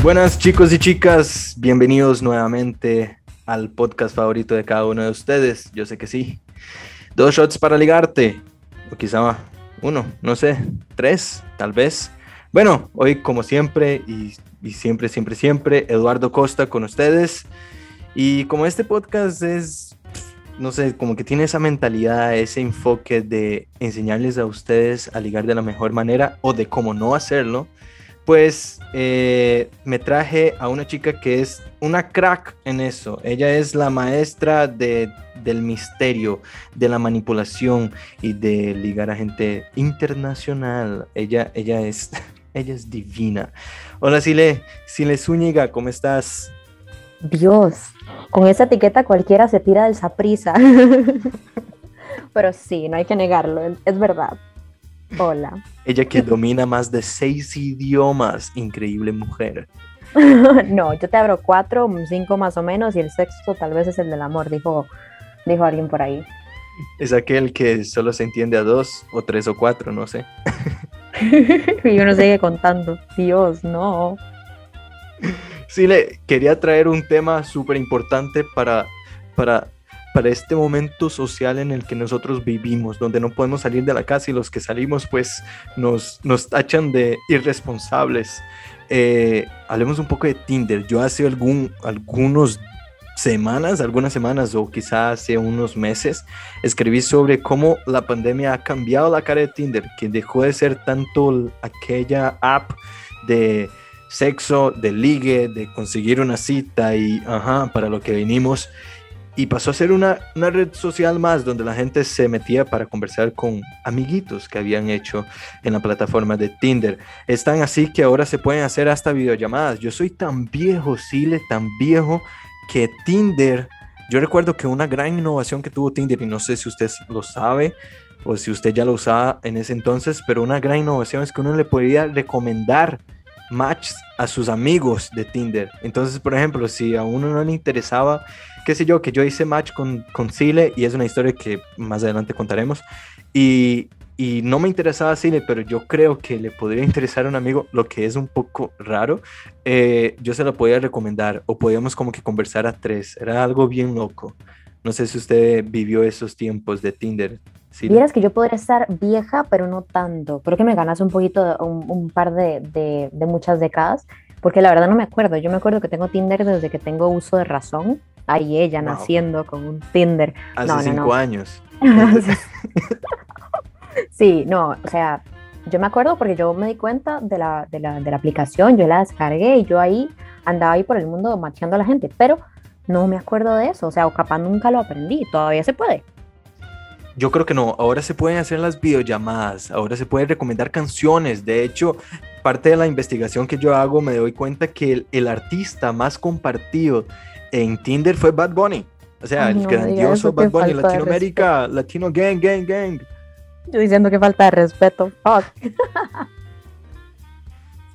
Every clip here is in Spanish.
Buenas chicos y chicas, bienvenidos nuevamente al podcast favorito de cada uno de ustedes. Yo sé que sí. Dos shots para ligarte, o quizá uno, no sé, tres, tal vez. Bueno, hoy como siempre y, y siempre, siempre, siempre, Eduardo Costa con ustedes. Y como este podcast es, no sé, como que tiene esa mentalidad, ese enfoque de enseñarles a ustedes a ligar de la mejor manera o de cómo no hacerlo, pues eh, me traje a una chica que es una crack en eso. Ella es la maestra de, del misterio, de la manipulación y de ligar a gente internacional. Ella, ella, es, ella es divina. Hola Sile, Sile Zúñiga, ¿cómo estás? Dios, con esa etiqueta cualquiera se tira del saprisa. Pero sí, no hay que negarlo, es verdad. Hola. Ella que domina más de seis idiomas, increíble mujer. no, yo te abro cuatro, cinco más o menos, y el sexto tal vez es el del amor, dijo, dijo alguien por ahí. Es aquel que solo se entiende a dos o tres o cuatro, no sé. y uno sigue contando. Dios, no. Sí, le quería traer un tema súper importante para, para para este momento social en el que nosotros vivimos, donde no podemos salir de la casa y los que salimos pues nos, nos tachan de irresponsables. Eh, hablemos un poco de Tinder. Yo hace algún, algunos semanas, algunas semanas o quizás hace unos meses, escribí sobre cómo la pandemia ha cambiado la cara de Tinder, que dejó de ser tanto aquella app de sexo, de ligue, de conseguir una cita y, ajá, para lo que venimos y pasó a ser una, una, red social más donde la gente se metía para conversar con amiguitos que habían hecho en la plataforma de Tinder. Es tan así que ahora se pueden hacer hasta videollamadas. Yo soy tan viejo, Sile, tan viejo que Tinder, yo recuerdo que una gran innovación que tuvo Tinder, y no sé si usted lo sabe o si usted ya lo usaba en ese entonces, pero una gran innovación es que uno le podía recomendar matches a sus amigos de Tinder. Entonces, por ejemplo, si a uno no le interesaba qué sé yo, que yo hice match con, con Sile y es una historia que más adelante contaremos. Y, y no me interesaba Sile, pero yo creo que le podría interesar a un amigo, lo que es un poco raro. Eh, yo se lo podía recomendar o podíamos como que conversar a tres. Era algo bien loco. No sé si usted vivió esos tiempos de Tinder. Vieras que yo podría estar vieja, pero no tanto. Creo que me ganas un poquito, un, un par de, de, de muchas décadas, porque la verdad no me acuerdo. Yo me acuerdo que tengo Tinder desde que tengo uso de razón ahí ella naciendo con un Tinder. Hace cinco años. sí, no, o sea, yo me acuerdo porque yo me di cuenta de la, de la, de la aplicación, yo la descargué y yo ahí andaba ahí por el mundo macheando a la gente, pero no me acuerdo de eso, o sea, o capaz nunca lo aprendí, todavía se puede. Yo creo que no, ahora se pueden hacer las videollamadas, ahora se pueden recomendar canciones, de hecho, parte de la investigación que yo hago me doy cuenta que el, el artista más compartido en Tinder fue Bad Bunny. O sea, el grandioso Bad Bunny, Latinoamérica, Latino Gang, Gang, Gang. Yo diciendo que falta de respeto. Fuck.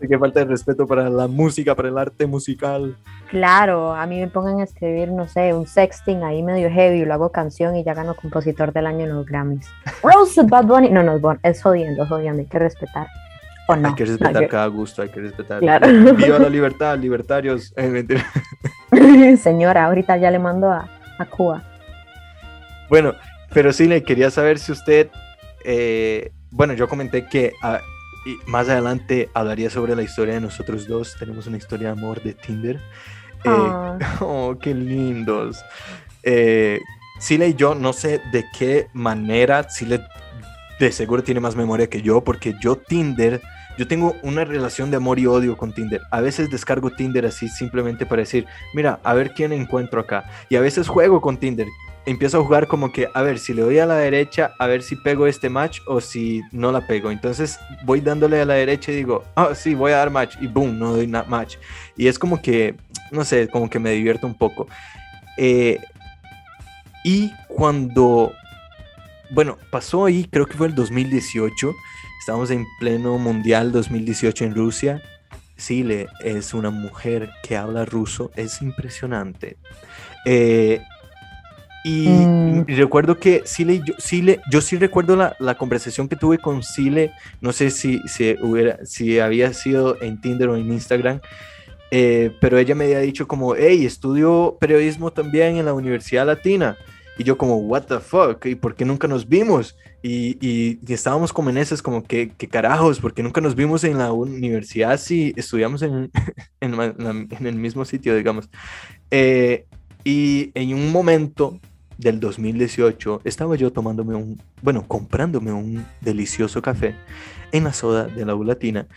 sí, que falta de respeto para la música, para el arte musical. Claro, a mí me pongan a escribir, no sé, un sexting ahí medio heavy, lo hago canción y ya gano compositor del año en los Grammys. Rose Bad Bunny. No, no, es jodiendo, es jodiendo, hay que respetar. Hay que respetar cada gusto, hay que respetar. Viva la libertad, libertarios. Eh, Señora, ahorita ya le mando a, a, Cuba. Bueno, pero sí le quería saber si usted, eh, bueno, yo comenté que ah, más adelante hablaría sobre la historia de nosotros dos. Tenemos una historia de amor de Tinder. Eh, ah. oh, qué lindos. Eh, Sile y yo no sé de qué manera Sile de seguro tiene más memoria que yo porque yo Tinder yo tengo una relación de amor y odio con Tinder. A veces descargo Tinder así simplemente para decir, mira, a ver quién encuentro acá. Y a veces juego con Tinder. Empiezo a jugar como que, a ver, si le doy a la derecha, a ver si pego este match o si no la pego. Entonces voy dándole a la derecha y digo, ah, oh, sí, voy a dar match. Y boom, no doy match. Y es como que, no sé, como que me divierto un poco. Eh, y cuando, bueno, pasó ahí, creo que fue el 2018 Estamos en pleno Mundial 2018 en Rusia. Sile es una mujer que habla ruso, es impresionante. Eh, y, mm. recuerdo que Sile, yo, Sile, yo sí recuerdo la, la, conversación que tuve con Sile, no sé si, si, hubiera, si había sido en Tinder o en Instagram, Eh, pero ella me había dicho como, hey, estudio periodismo también en la Universidad Latina. Y yo como, what the fuck, ¿y por qué nunca nos vimos? Y, y, estábamos como en esas, como, ¿qué, qué carajos? ¿Por qué nunca nos vimos en la universidad si estudiamos en, en, en el mismo sitio, digamos? Eh, y en un momento del 2018 estaba yo tomándome un, bueno, comprándome un delicioso café en la soda de la Latina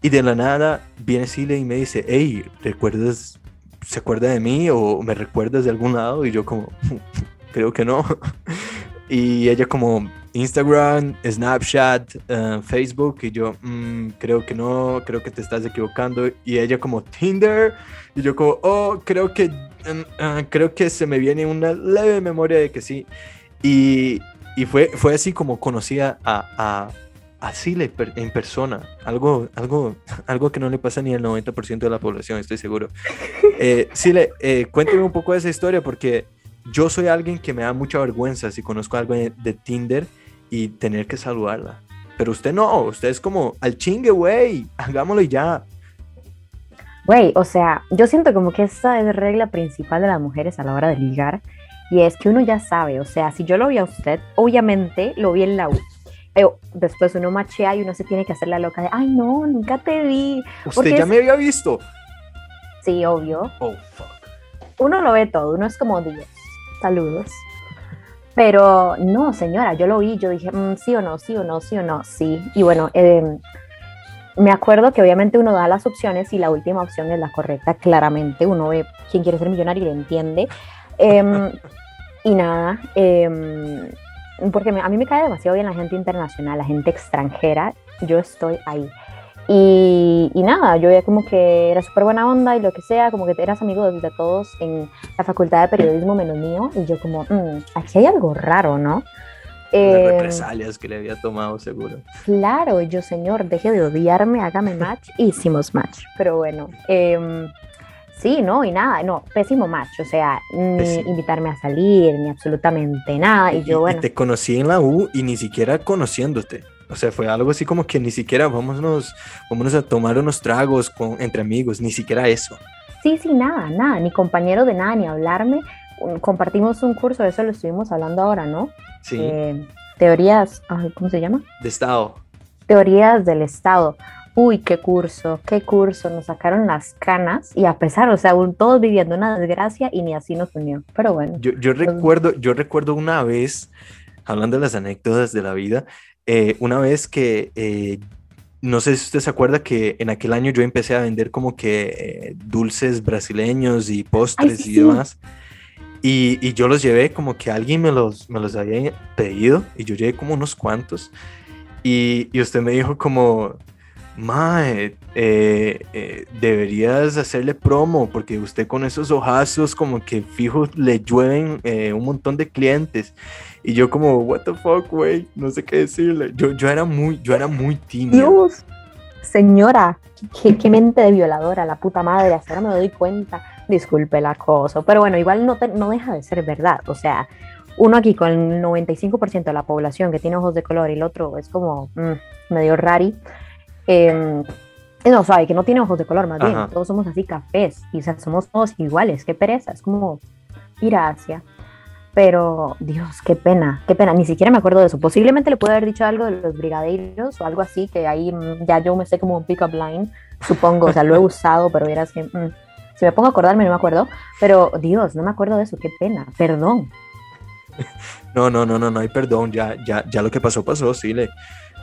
y de la nada viene Sile y me dice, hey, ¿recuerdas, se acuerda de mí o me recuerdas de algún lado? Y yo como, creo que no. y ella como, Instagram, Snapchat, eh, Facebook y yo mm, creo que no, creo que te estás equivocando y ella como Tinder y yo como, oh, creo que, uh, creo que se me viene una leve memoria de que sí y, y fue, fue así como conocía a, a, a Sile en persona, algo, algo, algo que no le pasa ni al 90% de la población, estoy seguro. Eh, Sile, eh, cuénteme un poco de esa historia porque yo soy alguien que me da mucha vergüenza si conozco algo de, de Tinder y tener que saludarla. Pero usted no, usted es como al chingue, güey, hagámoslo ya. Güey, o sea, yo siento como que esa es la regla principal de las mujeres a la hora de ligar. Y es que uno ya sabe, o sea, si yo lo vi a usted, obviamente lo vi en la U. Después uno machea y uno se tiene que hacer la loca de, ay, no, nunca te vi. Usted ya me había visto. Sí, obvio. Oh, fuck. Uno lo ve todo, uno es como Dios. Saludos. Pero no, señora, yo lo vi, yo dije, mm, sí o no, sí o no, sí o no, sí. Y bueno, em, me acuerdo que obviamente uno da las opciones y la última opción es la correcta, claramente. Uno ve quién quiere ser millonario y lo entiende. Em, y nada, em, porque a mí me cae demasiado bien la gente internacional, la gente extranjera. Yo estoy ahí. Y, nada, yo veía como que era súper buena onda y lo que sea, como que eras amigo de, todos en la facultad de periodismo menos mío. Y yo como, mm, aquí hay algo raro, ¿no? Eh, represalias que le había tomado seguro. Claro, yo señor, deje de odiarme, hágame match. Hicimos match, pero bueno. Eh, sí, no, y nada, no, pésimo match, o sea, ni invitarme a salir, ni absolutamente nada. Y, yo, bueno. te conocí en la U y ni siquiera conociéndote. O sea, fue algo así como que ni siquiera vámonos, vámonos a tomar unos tragos con, entre amigos, ni siquiera eso. Sí, sí, nada, nada, ni compañero de nada, ni hablarme. Compartimos un curso, de eso lo estuvimos hablando ahora, ¿no? Sí. Eh, teorías, ¿cómo se llama? De Estado. Teorías del Estado. Uy, qué curso, qué curso, nos sacaron las canas y a pesar, o sea, aún todos viviendo una desgracia y ni así nos unió. Pero bueno. Yo, yo recuerdo, yo recuerdo una vez, hablando de las anécdotas de la vida, eh, una vez que, eh, no sé si usted se acuerda que en aquel año yo empecé a vender como que eh, dulces brasileños y postres y demás. Y, y, yo los llevé como que alguien me los, me los había pedido y yo llevé como unos cuantos. Y, y usted me dijo como, Mae, deberías hacerle promo porque usted con esos ojazos como que fijo le llueven un montón de clientes. Y yo como, what the fuck, güey, no sé qué decirle. Yo, yo era muy, yo era muy tímido. Dios, señora, qué, qué, mente de violadora, la puta madre, hasta ahora me doy cuenta. Disculpe el acoso, pero bueno, igual no, no deja de ser verdad. O sea, uno aquí con el 95% de la población que tiene ojos de color y el otro es como mm, medio rari. Eh, no, sabe que no tiene ojos de color, más bien, todos somos así cafés, y o sea, somos todos iguales, qué pereza, es como ir hacia. Pero, Dios, qué pena, qué pena, ni siquiera me acuerdo de eso. Posiblemente le pude haber dicho algo de los brigadeiros o algo así, que ahí mm, ya yo me sé como un pick-up line, supongo, o sea, lo he usado, pero que mm, si me pongo a acordarme no me acuerdo. Pero, Dios, no me acuerdo de eso, qué pena, perdón. No, no, no, no, no hay perdón, ya, ya, ya lo que pasó, pasó, sí, le,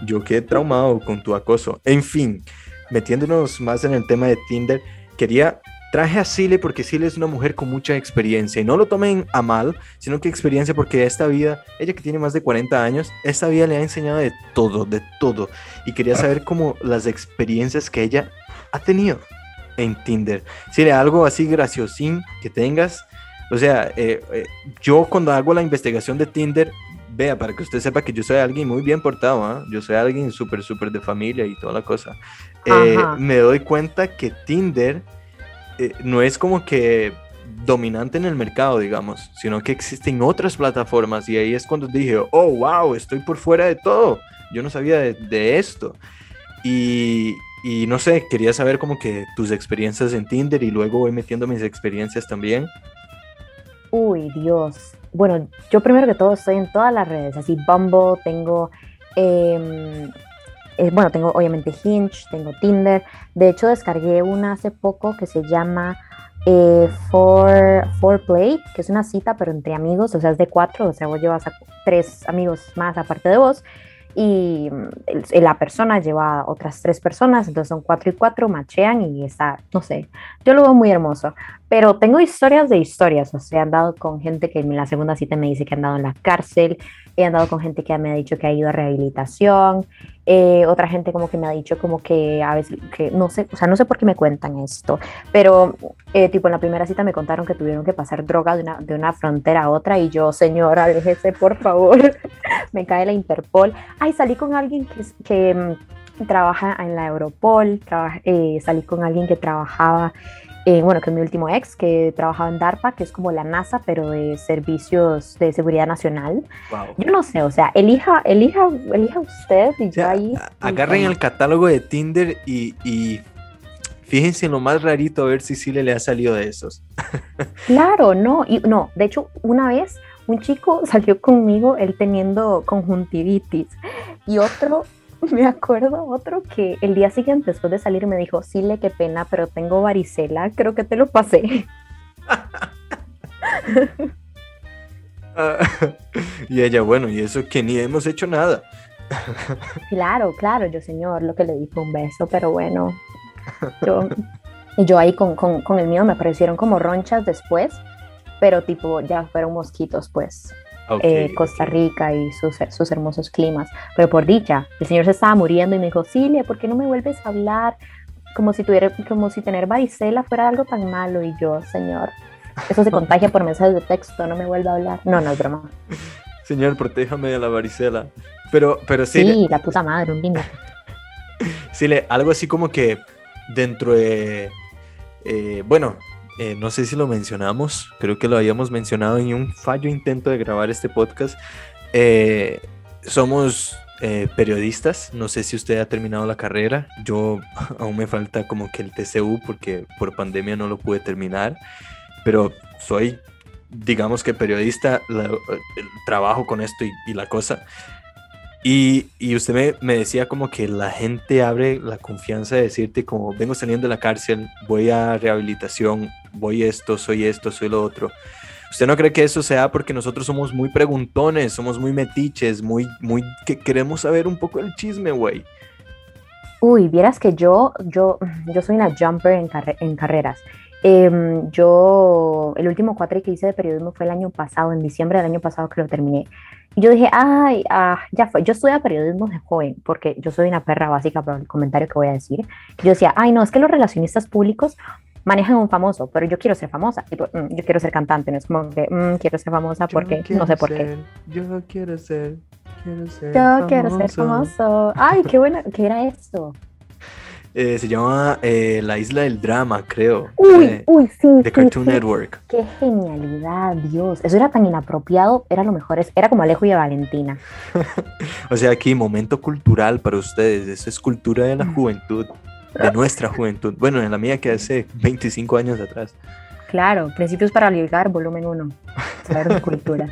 yo quedé traumado con tu acoso. En fin, metiéndonos más en el tema de Tinder, quería Traje a Sile porque Sile es una mujer con mucha experiencia y no lo tomen a mal, sino que experiencia porque esta vida, ella que tiene más de 40 años, esta vida le ha enseñado de todo, de todo. Y quería saber cómo las experiencias que ella ha tenido en Tinder. Sile, algo así graciosín que tengas. O sea, eh, eh, yo cuando hago la investigación de Tinder, vea, para que usted sepa que yo soy alguien muy bien portado, ¿ah? yo soy alguien súper, súper de familia y toda la cosa. Eh, me doy cuenta que Tinder eh, no es como que dominante en el mercado, digamos, sino que existen otras plataformas y ahí es cuando dije, oh, wow, estoy por fuera de todo, yo no sabía de, esto. Y, y no sé, quería saber como que tus experiencias en Tinder y luego voy metiendo mis experiencias también. Uy, Dios. Bueno, yo primero que todo estoy en todas las redes, así Bumble, tengo, em, eh, bueno, tengo obviamente Hinge, tengo Tinder. De hecho, descargué una hace poco que se llama eh, For, For Play, que es una cita, pero entre amigos, o sea, es de cuatro, o sea, vos llevas a tres amigos más aparte de vos. Y la persona lleva otras tres personas, entonces son cuatro y cuatro, machean y está, no sé, yo lo veo muy hermoso, pero tengo historias de historias, o sea, he andado con gente que en la segunda cita me dice que ha andado en la cárcel, he andado con gente que me ha dicho que ha ido a rehabilitación, eh, otra gente como que me ha dicho como que a veces, que no sé, o sea, no sé por qué me cuentan esto, pero eh, tipo en la primera cita me contaron que tuvieron que pasar droga de una, de una frontera a otra y yo, señora, déjese por favor, me cae la Interpol. Ay, salí con alguien que, que mm, trabaja en la Europol, eh, salí con alguien que trabajaba eh, bueno, que es mi último ex, que trabajaba en DARPA, que es como la NASA, pero de servicios de seguridad nacional. Yo no sé, o sea, elija, elija, elija usted y yo ahí. Agarren el catálogo de Tinder y, y, fíjense en lo más rarito a ver si sí le ha salido de esos. claro, no, y no, de hecho, una vez un chico salió conmigo, él teniendo conjuntivitis, y otro me acuerdo otro que el día siguiente, después de salir, me dijo, sí, le qué pena, pero tengo varicela, creo que te lo pasé. y ella, bueno, y eso que ni hemos hecho nada. claro, claro, yo señor, lo que le dijo un beso, pero bueno. Yo, y yo ahí con, con, con el mío me aparecieron como ronchas después, pero tipo ya fueron mosquitos, pues. Eh, Costa Rica y sus, sus, hermosos climas. Pero por dicha, el señor se estaba muriendo y me dijo, Cilia, ¿por qué no me vuelves a hablar? Como si, tuviera, como si tener varicela fuera algo tan malo. Y yo, señor, eso se contagia por mensajes de texto, no me vuelve a hablar. No, no es broma. Señor, protéjame de la varicela. Pero, pero sí. Sí, la puta madre, un lindo. Sí, algo así como que dentro de. Eh, bueno, eh, no sé si lo mencionamos, creo que lo habíamos mencionado en un fallo intento de grabar este podcast. Eh, somos eh, periodistas, no sé si usted ha terminado la carrera, yo aún me falta como que el TCU porque por pandemia no lo pude terminar, pero soy, digamos que periodista, trabajo con esto y la cosa. Y, y usted me, me, decía como que la gente abre la confianza de decirte como vengo saliendo de la cárcel, voy a rehabilitación, voy esto, soy esto, soy lo otro. ¿Usted no cree que eso sea porque nosotros somos muy preguntones, somos muy metiches, muy, muy, que queremos saber un poco el chisme, güey? Uy, vieras que yo, yo, yo soy una jumper en, en carreras. Em, yo, el último cuatri que hice de periodismo fue el año pasado, en diciembre del año pasado que lo terminé. Y yo dije, ay, ah, ya fue. Yo estudié periodismo de joven, porque yo soy una perra básica por el comentario que voy a decir. Yo decía, ay, no, es que los relacionistas públicos manejan un famoso, pero yo quiero ser famosa. Mm, yo quiero ser cantante, no es como que mm, quiero ser famosa porque no sé por qué. Yo quiero ser, quiero ser. Yo quiero ser famoso. Ay, qué bueno, ¿qué era esto? Eh, se llama eh, La Isla del Drama, creo. Uy, de, uy, sí. De Cartoon Network. Qué genialidad, Dios. Eso era tan inapropiado, era lo mejor. Era como Alejo y Valentina. o sea, aquí, momento cultural para ustedes. Eso es cultura de la mm. juventud, de nuestra juventud. Bueno, en la mía que hace 25 años atrás. Claro, Principios para Ligar, volumen 1. Saber de cultura.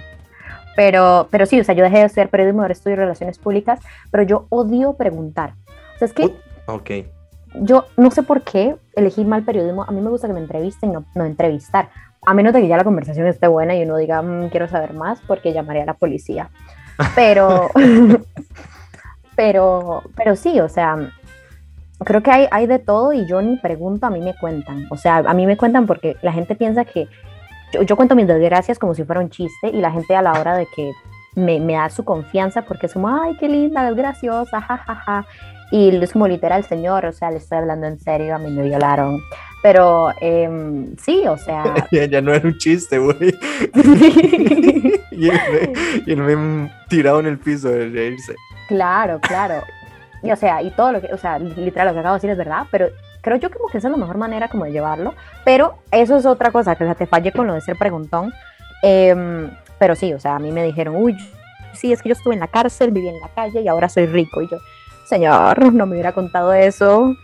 Pero, pero sí, o sea, yo dejé de estudiar periodismo, ahora estudio relaciones públicas, pero yo odio preguntar. O sea, es que. Ok yo no sé por qué elegí mal periodismo. A mí me gusta que me entrevisten, no, no entrevistar. A menos de que ya la conversación esté buena y uno diga, mm, quiero saber más, porque llamaría a la policía. Pero, pero, pero sí, o sea, creo que hay, hay de todo y yo ni pregunto, a mí me cuentan. O sea, a mí me cuentan porque la gente piensa que yo, yo cuento mis desgracias como si fuera un chiste y la gente a la hora de que me, me da su confianza porque es como, ay, qué linda, es graciosa, jajaja. Ja, ja. Y es como literal, señor, o sea, le estoy hablando en serio, a mí me violaron. Pero eh, sí, o sea. ya, no era un chiste, güey. y, él me, tirado en el piso de reírse. Claro, claro. Y o sea, y todo lo que, o sea, literal, lo que acabo de decir es verdad, pero creo yo como que esa es la mejor manera como de llevarlo. Pero eso es otra cosa, que o sea, te falle con lo de ser preguntón. Eh, pero sí, o sea, a mí me dijeron, uy, sí, es que yo estuve en la cárcel, viví en la calle y ahora soy rico. Y yo, Señor, no me hubiera contado eso.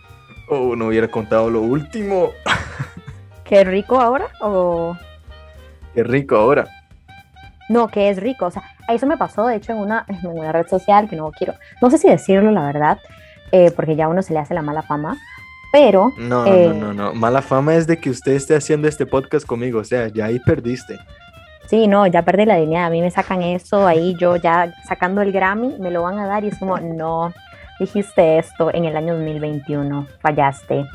Oh, no hubiera contado lo último. ¿Qué rico ahora? ¿O Qué rico ahora. No, que es rico? O sea, eso me pasó, de hecho, en una, en una red social que no quiero, no sé si decirlo, la verdad, eh, porque ya a uno se le hace la mala fama, pero No, Eh. no, no, no. Mala fama es de que usted esté haciendo este podcast conmigo. O sea, ya ahí perdiste. sí, no, ya perdí la dignidad. A mí me sacan eso, ahí yo ya sacando el Grammy, me lo van a dar y es como, no, dijiste esto en el año 2021, fallaste.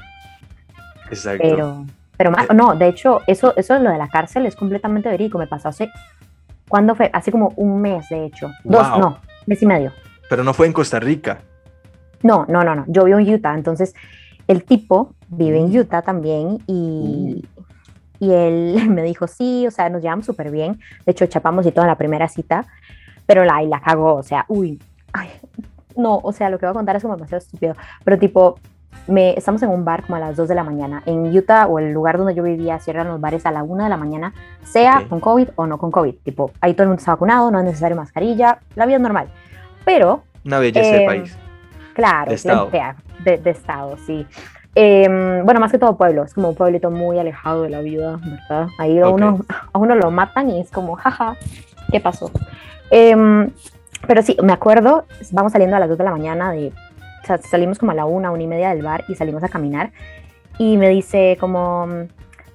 Exacto. Pero, pero ma- Eh. no, de hecho, eso, eso de lo de la cárcel es completamente verídico. Me pasó hace, ¿cuándo fue? Hace como un mes, de hecho. Dos, Wow. no, mes y medio. Pero no fue en Costa Rica. No, no, no, no. Yo vivo en Utah, entonces el tipo vive en Mm. Utah también y, y él me dijo, sí, o sea, nos llevamos súper bien. De hecho, chapamos y todo en la primera cita, pero la, y la cagó, o sea, uy, ay, no, o sea, lo que voy a contar es como demasiado estúpido, pero tipo, me, estamos en un bar como a las 2 de la mañana. En Utah o el lugar donde yo vivía cierran los bares a la 1 de la mañana, sea Ok. con COVID o no con COVID. Tipo, ahí todo el mundo está vacunado, no es necesario mascarilla, la vida es normal. Pero Una belleza de Em, país. Claro, De estado. de, de estado, sí. Em, bueno, más que todo pueblo, es como un pueblito muy alejado de la vida, ¿verdad? Ahí a, uno, a uno lo matan y es como, jaja, ¿qué pasó? Em, pero sí, me acuerdo, vamos saliendo a las 2 de la mañana, de, o sea, salimos como a la 1, una y media del bar y salimos a caminar y me dice como,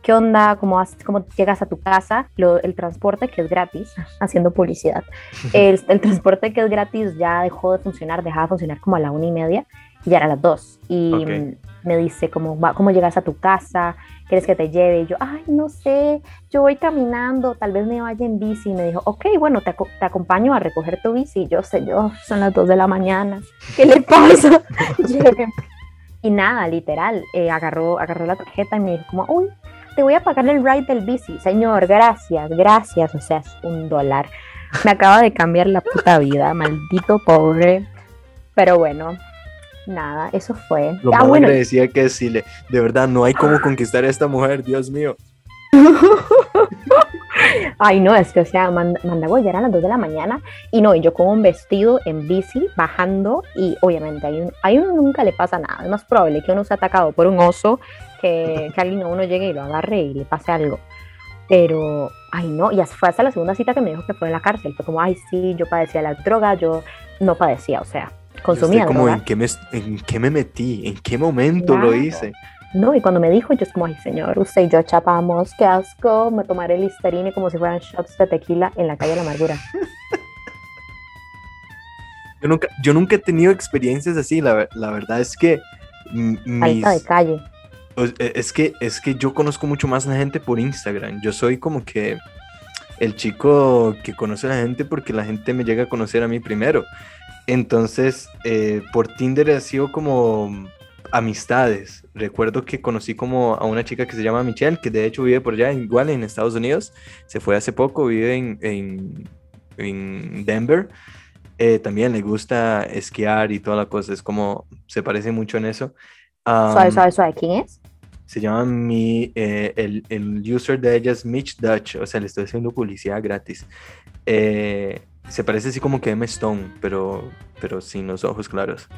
¿qué onda? ¿Cómo, has- cómo llegas a tu casa? Lo- el transporte que es gratis, haciendo publicidad. El, el transporte que es gratis ya dejó de funcionar, dejaba de funcionar como a la una y media y ya era las dos. Y. me dice, como, va- ¿cómo llegas a tu casa? ¿Quieres que te lleve? Y yo, ay, no sé, yo voy caminando, tal vez me vaya en bici. Me dijo, ok, bueno, te, te acompaño a recoger tu bici. Y yo, señor, son las dos de la mañana, ¿qué le pasa? Y nada, literal, eh, agarró, agarró la tarjeta y me dijo, como, uy, te voy a pagar el ride del bici. Señor, gracias, gracias. O sea, es un dólar. Me acaba de cambiar la puta vida, maldito pobre. Pero bueno, nada, eso fue. Lo ah, más bueno, agradecida que es Sile. De verdad, no hay cómo conquistar a esta mujer, Dios mío. ay no, es que o sea, manda, Mandago ya eran las 2 de la mañana y no, y yo con un vestido en bici bajando y obviamente ahí, ahí uno nunca le pasa nada. Es más probable que uno sea atacado por un oso que, que alguien a uno llegue y lo agarre y le pase algo. Pero, ay no, y fue hasta la segunda cita que me dijo que fue en la cárcel. Fue como, ay sí, yo padecía la droga, yo no padecía, o sea, Estoy como. ¿en qué, me, ¿en qué me metí? ¿En qué momento lo Claro. hice? No, y cuando me dijo, yo es como, ay señor, usted y yo chapamos, qué asco, me tomaré Listerine como si fueran shots de tequila en la calle de la amargura. Yo nunca, yo nunca he tenido experiencias así. La, la verdad es que mis, de calle. o- e- es que es que yo conozco mucho más a la gente por Instagram. Yo soy como que el chico que conoce a la gente porque la gente me llega a conocer a mí primero. Entonces, eh, por Tinder ha sido como amistades. Recuerdo que conocí como a una chica que se llama Michelle, que de hecho vive por allá, igual en Estados Unidos. Se fue hace poco, vive en, en, en Denver. Eh, también le gusta esquiar y toda la cosa. Es como, se parece mucho en eso. Suave, Am, suave, suave. ¿Quién es? se llama mi, eh, el, el user de ella es Mitch Dutch, o sea, le estoy haciendo publicidad gratis. Eh, se parece así como que Emma Stone, pero, pero sin los ojos claros.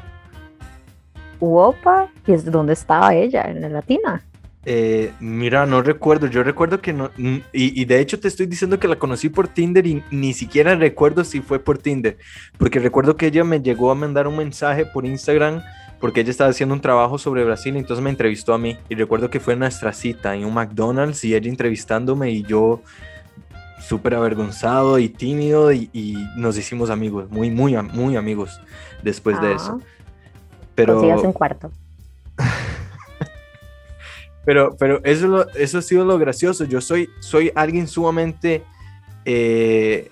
Opa. ¿Y es dónde estaba ella? ¿En la latina? Eh, mira, no recuerdo, yo recuerdo que no, mm, y, y de hecho te estoy diciendo que la conocí por Tinder y ni siquiera recuerdo si fue por Tinder, porque recuerdo que ella me llegó a mandar un mensaje por Instagram porque ella estaba haciendo un trabajo sobre Brasil, y entonces me entrevistó a mí y recuerdo que fue nuestra cita en un McDonald's y ella entrevistándome y yo súper avergonzado y tímido y, y nos hicimos amigos, muy, muy, muy amigos después de eso. Pero... Consígase un cuarto. Pero, pero eso, es lo- eso ha sido lo gracioso. Yo soy, soy alguien sumamente eh,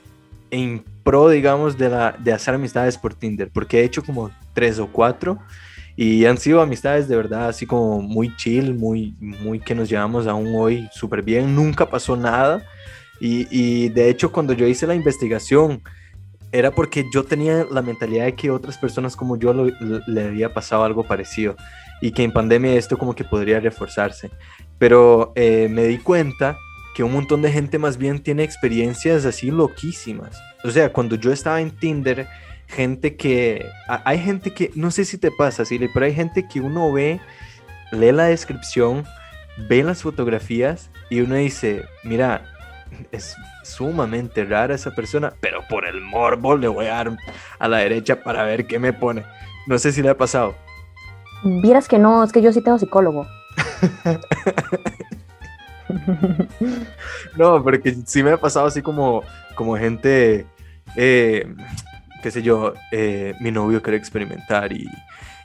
en pro, digamos, de, la, de hacer amistades por Tinder, porque he hecho como tres o cuatro y han sido amistades de verdad así como muy chill, muy, muy que nos llevamos aún hoy súper bien. Nunca pasó nada. Y, y de hecho, cuando yo hice la investigación, era porque yo tenía la mentalidad de que otras personas como yo lo- le había pasado algo parecido y que en pandemia esto como que podría reforzarse. Pero eh, me di cuenta que un montón de gente más bien tiene experiencias así loquísimas. O sea, cuando yo estaba en Tinder, gente que... Hay gente que, no sé si te pasa, Silly, pero hay gente que uno ve lee la descripción, ve las fotografías y uno dice, mira, es sumamente rara esa persona, pero por el morbo le voy a dar a la derecha para ver qué me pone. No sé si le ha pasado. Vieras que no, es que yo sí tengo psicólogo. no, porque sí me ha pasado así como, como gente, eh, qué sé yo, eh, mi novio quiere experimentar y,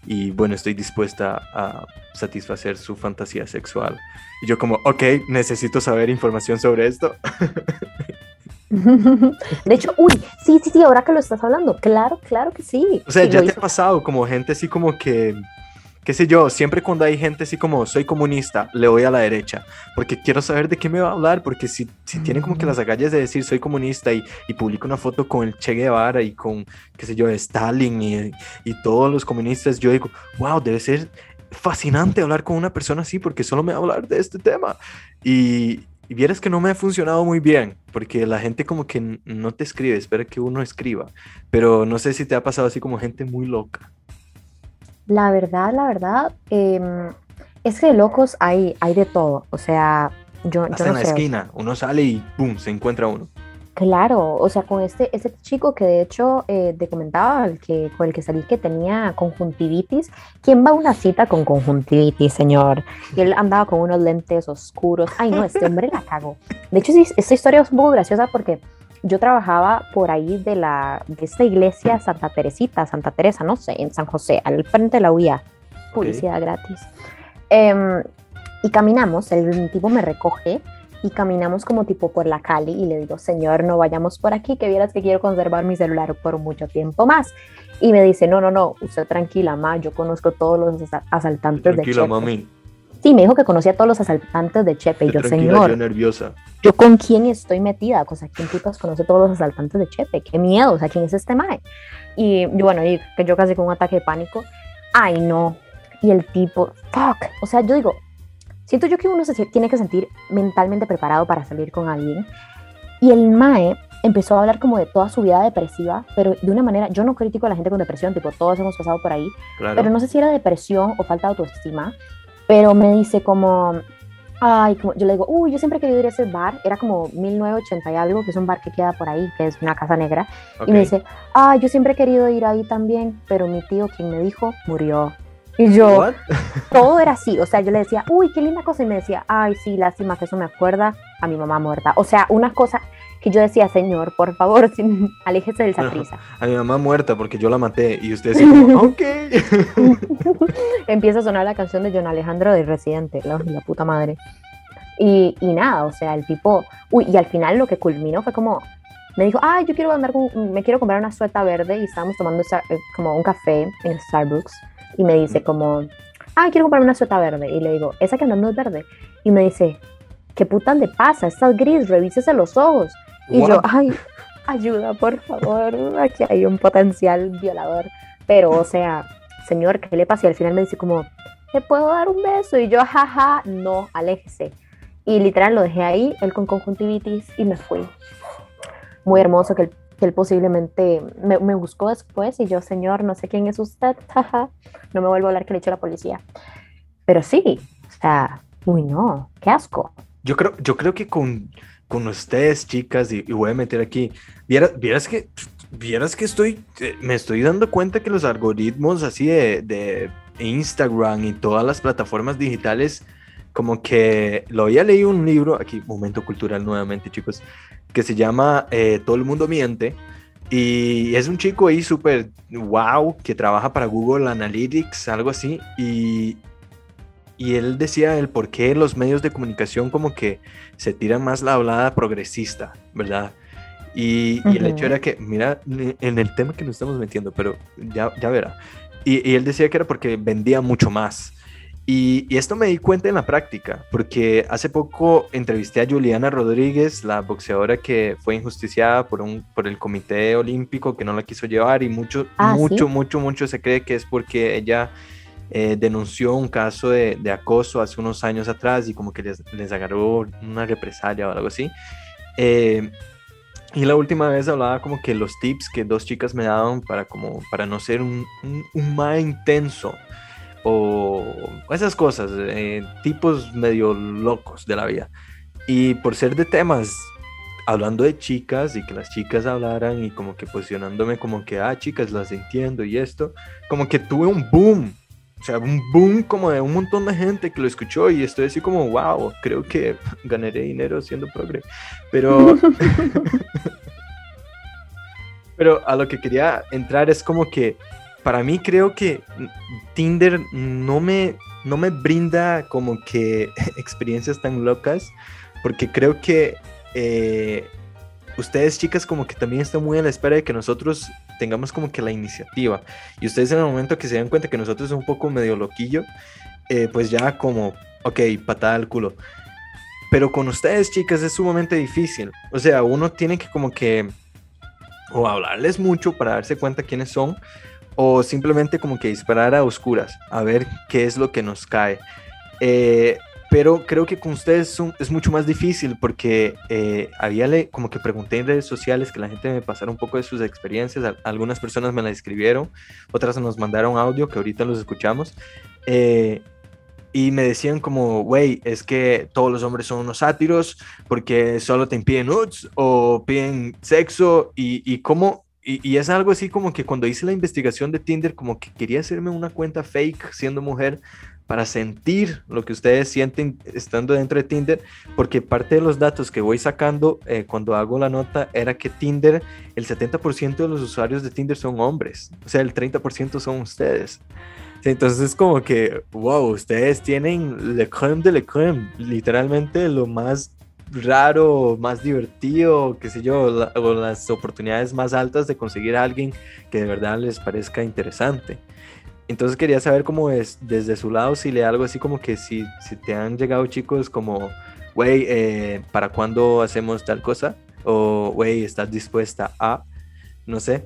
y bueno, estoy dispuesta a satisfacer su fantasía sexual. Y yo como, ok, necesito saber información sobre esto. De hecho, uy, sí, sí, sí, ahora que lo estás hablando, claro, claro que sí. O sea, ya te ha pasado como gente así como que qué sé yo, siempre cuando hay gente así como soy comunista, le voy a la derecha, porque quiero saber de qué me va a hablar, porque si, si tiene como que las agallas de decir soy comunista y, y publica una foto con el Che Guevara y con, qué sé yo, Stalin y, y todos los comunistas, yo digo, wow, debe ser fascinante hablar con una persona así, porque solo me va a hablar de este tema. Y, y vieras que no me ha funcionado muy bien, porque la gente como que no te escribe, espera que uno escriba, pero no sé si te ha pasado así como gente muy loca. La verdad, la verdad, em, es que de locos hay, hay de todo. O sea, yo, Hasta en la esquina, uno sale y ¡pum! se encuentra uno. Claro, o sea, con este, este chico que de hecho eh, te comentaba, el que, con el que salí que tenía conjuntivitis, ¿quién va a una cita con conjuntivitis, señor? Y él andaba con unos lentes oscuros. Ay, no, este hombre la cagó. De hecho, sí, esta historia es un poco graciosa porque yo trabajaba por ahí de, la, de esta iglesia Santa Teresita, Santa Teresa, no sé, en San José, al frente de la UIA, publicidad gratis. Em, y caminamos, el tipo me recoge y caminamos como tipo por la Cali y le digo, señor, no vayamos por aquí, que vieras que quiero conservar mi celular por mucho tiempo más. Y me dice, no, no, no, usted tranquila, ma, yo conozco todos los asaltantes de Tranquila, mami. Sí, me dijo que conocía a todos los asaltantes de Chepe. Y yo, señor. Yo nerviosa. Yo con quién estoy metida. O sea, ¿quién putas conoce a todos los asaltantes de Chepe? Qué miedo. O sea, ¿quién es este mae? Y bueno, y que yo casi con un ataque de pánico. Ay, no. Y el tipo, fuck. O sea, yo digo, siento yo que uno se tiene que sentir mentalmente preparado para salir con alguien. Y el mae empezó a hablar como de toda su vida depresiva, pero de una manera, yo no critico a la gente con depresión, tipo, todos hemos pasado por ahí, pero no sé si era depresión o falta de autoestima, pero me dice como, ay, como, yo le digo, uy, yo siempre he querido ir a ese bar, era como 1980 y algo, que es un bar que queda por ahí, que es una casa negra, y me dice, ay, yo siempre he querido ir ahí también, pero mi tío, quien me dijo, murió. Y yo, todo era así, o sea, yo le decía, uy, qué linda cosa, y me decía, ay, sí, lástima que eso me acuerda a mi mamá muerta. O sea, una cosa, que yo decía, señor, por favor, sin, aléjese del saprisa. A mi mamá muerta porque yo la maté y usted dice, ok. Empieza a sonar la canción de John Alejandro de Residente, la, la puta madre. Y, y, nada, o sea, el tipo, uy, y al final lo que culminó fue como, me dijo, ay, yo quiero andar con, me quiero comprar una sueta verde y estábamos tomando eh, como un café en Starbucks y me dice como, ay, quiero comprar una sueta verde y le digo, esa que no, no es verde y me dice, ¿qué puta le pasa? Está gris, revísese los ojos. Y yo, ay, ayuda, por favor, aquí hay un potencial violador. Pero, o sea, señor, ¿qué le pasa? Y al final me dice como, ¿te puedo dar un beso? Y yo, jaja, no, aléjese. Y literal lo dejé ahí, él con conjuntivitis, y me fui. Muy hermoso que él, que él posiblemente me, me, buscó después y yo, señor, no sé quién es usted, jaja, no me vuelvo a hablar que le echo la policía. Pero sí, o sea, uy, no, qué asco. Yo creo, yo creo que con con ustedes, chicas, y, voy a meter aquí, vieras, vieras que, vieras que estoy, eh, me estoy dando cuenta que los algoritmos así de, de Instagram y todas las plataformas digitales, como que lo había leído un libro, aquí, momento cultural nuevamente, chicos, que se llama eh, Todo el mundo miente. Y es un chico ahí súper wow que trabaja para Google Analytics, algo así. Y, y él decía el por qué los medios de comunicación como que se tiran más la hablada progresista, ¿verdad? Y, el hecho era que, mira, en el tema que nos estamos metiendo, pero ya, ya verá. Y, él decía que era porque vendía mucho más. Y, y, esto me di cuenta en la práctica, porque hace poco entrevisté a Juliana Rodríguez, la boxeadora que fue injusticiada por, un, por el Comité Olímpico que no la quiso llevar y mucho, ah, mucho, mucho, mucho se cree que es porque ella eh, denunció un caso de, acoso hace unos años atrás y como que les, les agarró una represalia o algo así. Eh, y la última vez hablaba como que los tips que dos chicas me daban para como para no ser un, un, más intenso. o esas cosas, eh, tipos medio locos de la vida. Y por ser de temas hablando de chicas y que las chicas hablaran y como que posicionándome como que, ah, chicas, las entiendo y esto, como que tuve un boom, o sea, un boom como de un montón de gente que lo escuchó y estoy así como, wow, creo que ganaré dinero siendo progre. Pero... Pero a lo que quería entrar es como que para mí creo que Tinder no me, no me brinda como que experiencias tan locas, porque creo que eh, ustedes chicas como que también están muy a la espera de que nosotros tengamos como que la iniciativa. Y ustedes en el momento que se dan cuenta que nosotros somos un poco medio loquillo, eh, pues ya como, ok, patada al culo. Pero con ustedes chicas es sumamente difícil. O sea, uno tiene que como que o hablarles mucho para darse cuenta quiénes son o simplemente como que disparar a oscuras a ver qué es lo que nos cae. Eh, pero creo que con ustedes es mucho más difícil porque eh, había le, como que pregunté en redes sociales que la gente me pasara un poco de sus experiencias. Algunas personas me la escribieron, otras nos mandaron audio que ahorita los escuchamos. Eh, y me decían como, güey, es que todos los hombres son unos sátiros porque solo te piden nudes o piden sexo y, y cómo... Y, y, es algo así como que cuando hice la investigación de Tinder, como que quería hacerme una cuenta fake siendo mujer para sentir lo que ustedes sienten estando dentro de Tinder, porque parte de los datos que voy sacando eh, cuando hago la nota era que Tinder, el 70% de los usuarios de Tinder son hombres, o sea, el 30% son ustedes. Entonces es como que, wow, ustedes tienen le creme de le creme, literalmente lo más raro, más divertido, qué sé yo, o las oportunidades más altas de conseguir a alguien que de verdad les parezca interesante. Entonces quería saber cómo es desde su lado, si le algo así como que si, si te han llegado chicos como, güey, eh, ¿para cuándo hacemos tal cosa? O, güey, ¿estás dispuesta a? No sé.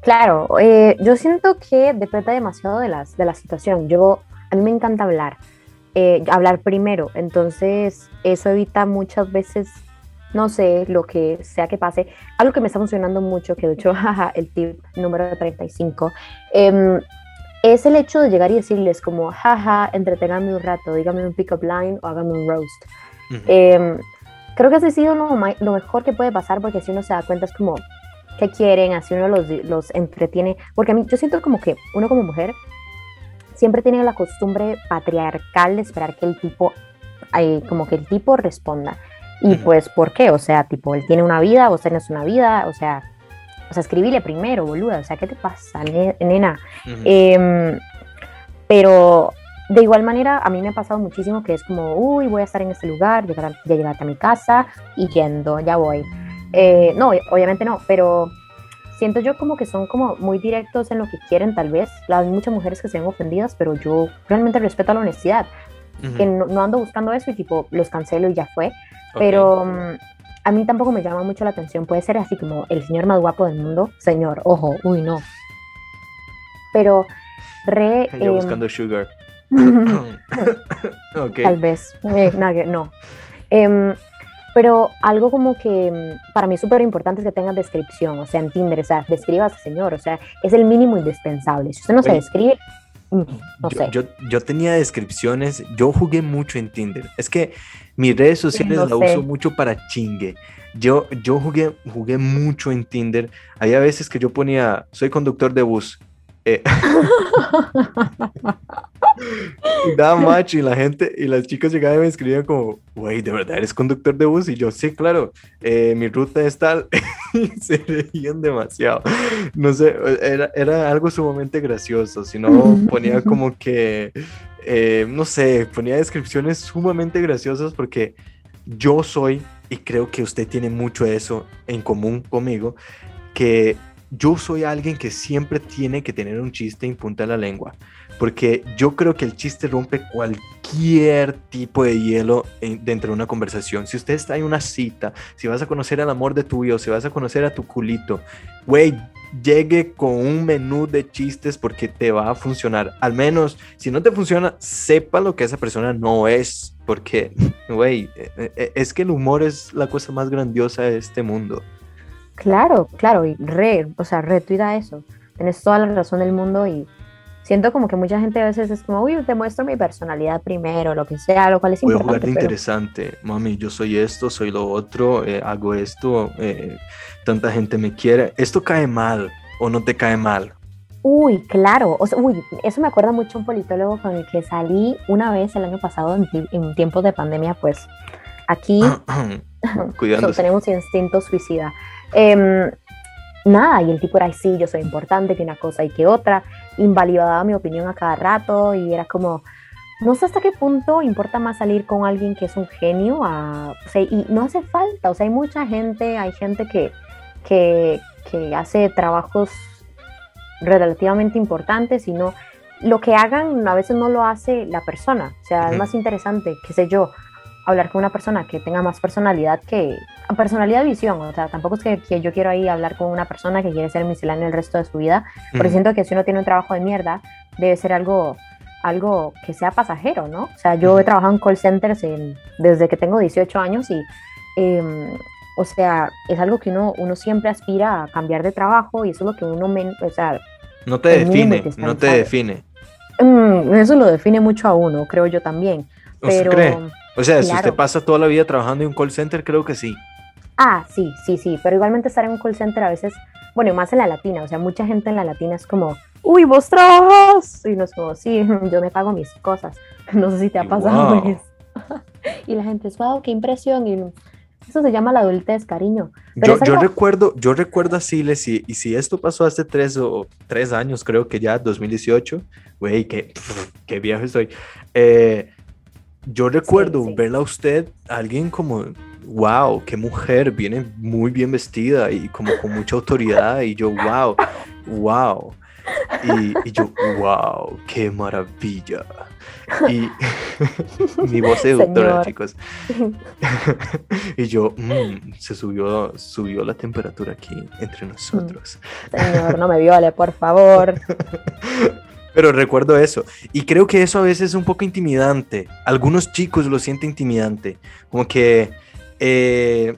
Claro, eh, yo siento que depende demasiado de, las, de la situación. Yo, a mí me encanta hablar, eh, hablar primero, entonces eso evita muchas veces no sé, lo que sea que pase. Algo que me está funcionando mucho, que de hecho, jaja, el tip número 35, em, es el hecho de llegar y decirles como, jaja, entreténganme un rato, dígame un pick-up line o hágame un roast. Em, creo que ese ha sido lo, lo, mejor que puede pasar porque si uno se da cuenta es como, ¿qué quieren? Así uno los, los entretiene. Porque a mí, yo siento como que uno como mujer siempre tiene la costumbre patriarcal de esperar que el tipo, eh, como que el tipo responda. Y pues, ¿por qué? O sea, tipo, él tiene una vida, vos tenés una vida, o sea, o sea, escribile primero, boluda, o sea, ¿qué te pasa, nena? Em, pero de igual manera, a mí me ha pasado muchísimo que es como, uy, voy a estar en este lugar, llegar ya llegaste a mi casa y yendo, ya voy. Eh, no, obviamente no, pero siento yo como que son como muy directos en lo que quieren, tal vez. Hay muchas mujeres que se ven ofendidas, pero yo realmente respeto la honestidad. Que no, no, ando buscando eso y tipo, los cancelo y ya fue. Pero mm, a mí tampoco me llama mucho la atención. Puede ser así como el señor más guapo del mundo. Señor, ojo, uy, no. Pero re. Yo em, buscando sugar. okay. Tal vez. Eh, no. Em, pero algo como que mm, para mí es súper importante es que tenga descripción, o sea, en Tinder, o sea, describa a ese señor, o sea, es el mínimo indispensable. Si usted no se describe, no yo, sé. Yo, yo, tenía descripciones, yo jugué mucho en Tinder. Es que mis redes sociales la uso mucho para chingue. Yo, yo jugué, jugué mucho en Tinder. Había veces que yo ponía, soy conductor de bus. Eh, daba macho y la gente y las chicas llegaban y me escribían como, güey, ¿de verdad eres conductor de bus? Y yo, sí, claro, eh, mi ruta es tal. y se reían demasiado. No sé, era, era algo sumamente gracioso. Si no, ponía como que eh, no sé, ponía descripciones sumamente graciosas porque yo soy, y creo que usted tiene mucho de eso en común conmigo, que yo soy alguien que siempre tiene que tener un chiste en punta de la lengua, porque yo creo que el chiste rompe cualquier tipo de hielo dentro de una conversación. Si usted está en una cita, si vas a conocer al amor de tu vida, si vas a conocer a tu culito, güey, llegue con un menú de chistes porque te va a funcionar. Al menos, si no te funciona, sepa lo que esa persona no es. Porque, güey, e, e, es que el humor es la cosa más grandiosa de este mundo. Claro, claro, y re, o sea, re, tú eso. Tienes toda la razón del mundo y siento como que mucha gente a veces es como, uy, te muestro mi personalidad primero, lo que sea, lo cual es Voy a importante. jugar de pero- interesante. Mami, yo soy esto, soy lo otro, eh, hago esto, eh, tanta gente me quiere. ¿Esto cae mal o no te cae mal? Uy, claro, o sea, uy, eso me acuerda mucho a un politólogo con el que salí una vez el año pasado en, en tiempos de pandemia, pues aquí so- tenemos instinto suicida. Em, nada, y el tipo era, "Ay, sí, yo soy importante, que una cosa y que otra, invalidaba mi opinión a cada rato y era como, no sé hasta qué punto importa más salir con alguien que es un genio, a, o sea, y no hace falta, o sea, hay mucha gente, hay gente que, que, que hace trabajos relativamente importantes y no, lo que hagan a veces no lo hace la persona, o sea, es más interesante, qué sé yo, hablar con una persona que tenga más personalidad que personalidad y visión, o sea, tampoco es que, que yo quiero ahí hablar con una persona que quiere ser miscelánea el resto de su vida, porque siento que si uno tiene un trabajo de mierda, debe ser algo algo que sea pasajero, ¿no? O sea, yo he trabajado en call centers en- desde que tengo 18 años y, em, o sea, es algo que uno, uno siempre aspira a cambiar de trabajo y eso es lo que uno, men- o sea, No te define, no te define. mm, eso lo define mucho a uno, creo yo también. ¿Usted Pero, cree? O sea, si claro. usted pasa toda la vida trabajando en un call center, creo que sí. Ah, sí, sí, sí, pero igualmente estar en un call center a veces, bueno, y más en la latina, o sea, mucha gente en la latina es como, uy, vos trabajas, y no es como, sí, yo me pago mis cosas, no sé si te ha pasado wow. eso. y la gente es, wow, qué impresión, y eso se llama la adultez, cariño. Pero Yo, yo recuerdo, yo recuerdo a Siles y, y si esto pasó hace tres o tres años, creo que ya, 2018, güey, qué, qué viejo estoy. Eh, yo recuerdo sí. verla a usted, alguien como, wow, qué mujer, viene muy bien vestida y como con mucha autoridad y yo, wow, wow. Y, y yo, wow, qué maravilla. Y mi voz seductora, chicos. y yo, "Mm, se subió, subió la temperatura aquí entre nosotros. Señor, no me viole, por favor. Pero recuerdo eso. Y creo que eso a veces es un poco intimidante. Algunos chicos lo sienten intimidante. Como que eh,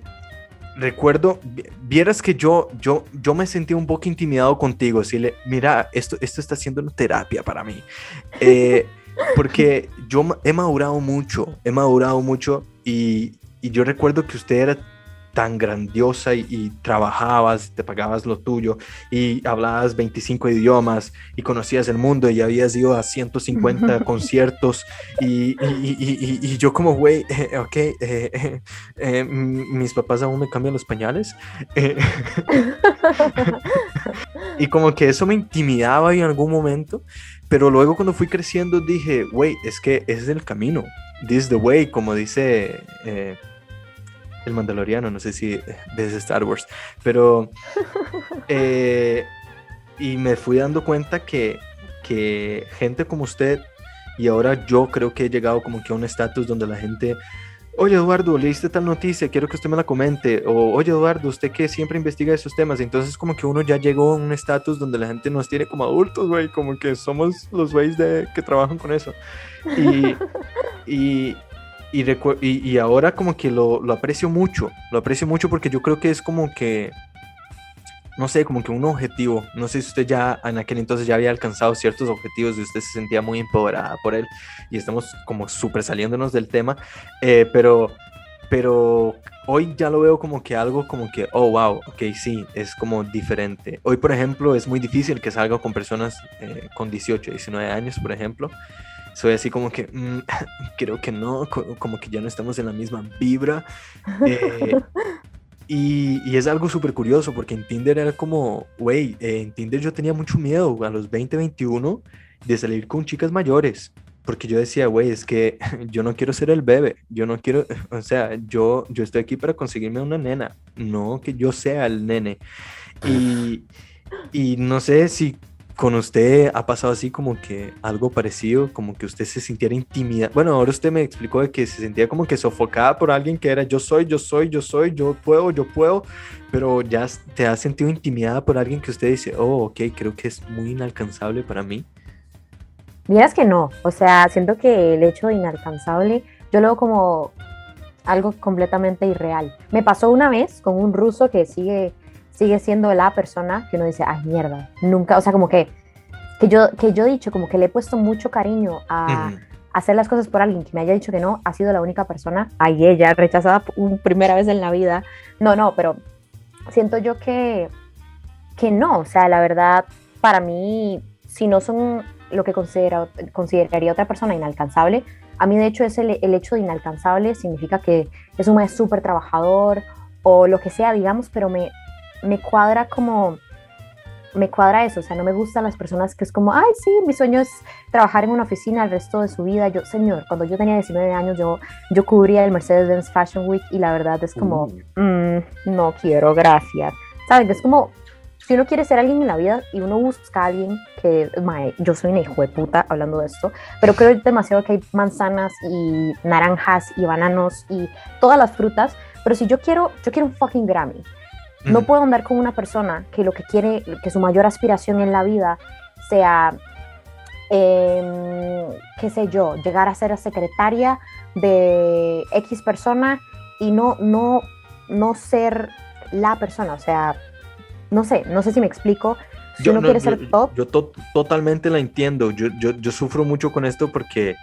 recuerdo, vi- vieras que yo, yo, yo me sentí un poco intimidado contigo. Decirle, mira, esto, esto está siendo una terapia para mí. Eh, porque yo he madurado mucho, he madurado mucho y, y yo recuerdo que usted era tan grandiosa y, y trabajabas, te pagabas lo tuyo y hablabas 25 idiomas y conocías el mundo y habías ido a 150 conciertos y, y- y- yo como, güey, eh, ok, eh, eh, eh, m- mis papás aún me cambian los pañales. eh, y como que eso me intimidaba en algún momento, pero luego cuando fui creciendo dije, güey, es que ese es el camino, this is the way, como dice... el Mandaloriano, no sé si ves Star Wars, pero eh, y me fui dando cuenta que, que gente como usted y ahora yo creo que he llegado como que a un estatus donde la gente, oye Eduardo, leíste tal noticia, quiero que usted me la comente, o oye Eduardo, usted que siempre investiga esos temas, entonces como que uno ya llegó a un estatus donde la gente nos tiene como adultos, güey, como que somos los güeyes que trabajan con eso. Y, y, y, y, y ahora como que lo, lo aprecio mucho, lo aprecio mucho porque yo creo que es como que, no sé, como que un objetivo, no sé si usted ya en aquel entonces ya había alcanzado ciertos objetivos y usted se sentía muy empoderada por él y estamos como súper saliéndonos del tema, eh, pero, pero hoy ya lo veo como que algo como que, oh, wow, ok, sí, es como diferente. Hoy, por ejemplo, es muy difícil que salga con personas eh, con 18, 19 años, por ejemplo. Soy así como que, mm, creo que no, co- como que ya no estamos en la misma vibra. eh, y, y es algo súper curioso porque en Tinder era como, güey, eh, en Tinder yo tenía mucho miedo a los 20, 21 de salir con chicas mayores. Porque yo decía, güey, es que yo no quiero ser el bebé, yo no quiero, o sea, yo, yo estoy aquí para conseguirme una nena, no que yo sea el nene. Y, y no sé si con usted ha pasado así como que algo parecido, como que usted se sintiera intimidada. Bueno, ahora usted me explicó de que se sentía como que sofocada por alguien que era yo soy, yo soy, yo soy, yo puedo, yo puedo, pero ya te has sentido intimidada por alguien que usted dice, oh, ok, creo que es muy inalcanzable para mí. Vieras que no, o sea, siento que el hecho de inalcanzable, yo lo veo como algo completamente irreal. Me pasó una vez con un ruso que sigue, sigue siendo la persona que uno dice, ay mierda, nunca, o sea, como que que yo, que yo he dicho, como que le he puesto mucho cariño a, hacer las cosas por alguien que me haya dicho que no, ha sido la única persona, ahí ella, rechazada por primera vez en la vida. No, no, pero siento yo que, que no, o sea, la verdad, para mí, si no son lo que considera, consideraría otra persona inalcanzable, a mí de hecho es el, el hecho de inalcanzable significa que es un súper trabajador o lo que sea, digamos, pero me, me cuadra como me cuadra eso, o sea, no me gustan las personas que es como, ay, sí, mi sueño es trabajar en una oficina el resto de su vida. Yo, señor, cuando yo tenía 19 años, yo, yo cubría el Mercedes-Benz Fashion Week y la verdad es como, mm, no quiero, gracias. ¿Saben? Es como, si uno quiere ser alguien en la vida y uno busca a alguien que, mae, yo soy una hijo de puta hablando de esto, pero creo demasiado que hay manzanas y naranjas y bananos y todas las frutas, pero si yo quiero, yo quiero un fucking Grammy. No puedo andar con una persona que lo que quiere, que su mayor aspiración en la vida sea, em, qué sé yo, llegar a ser secretaria de X persona y no, no, no ser la persona. O sea, no sé, no sé si me explico. Si uno quiere ser top. Yo totalmente la entiendo. Yo, yo, yo sufro mucho con esto porque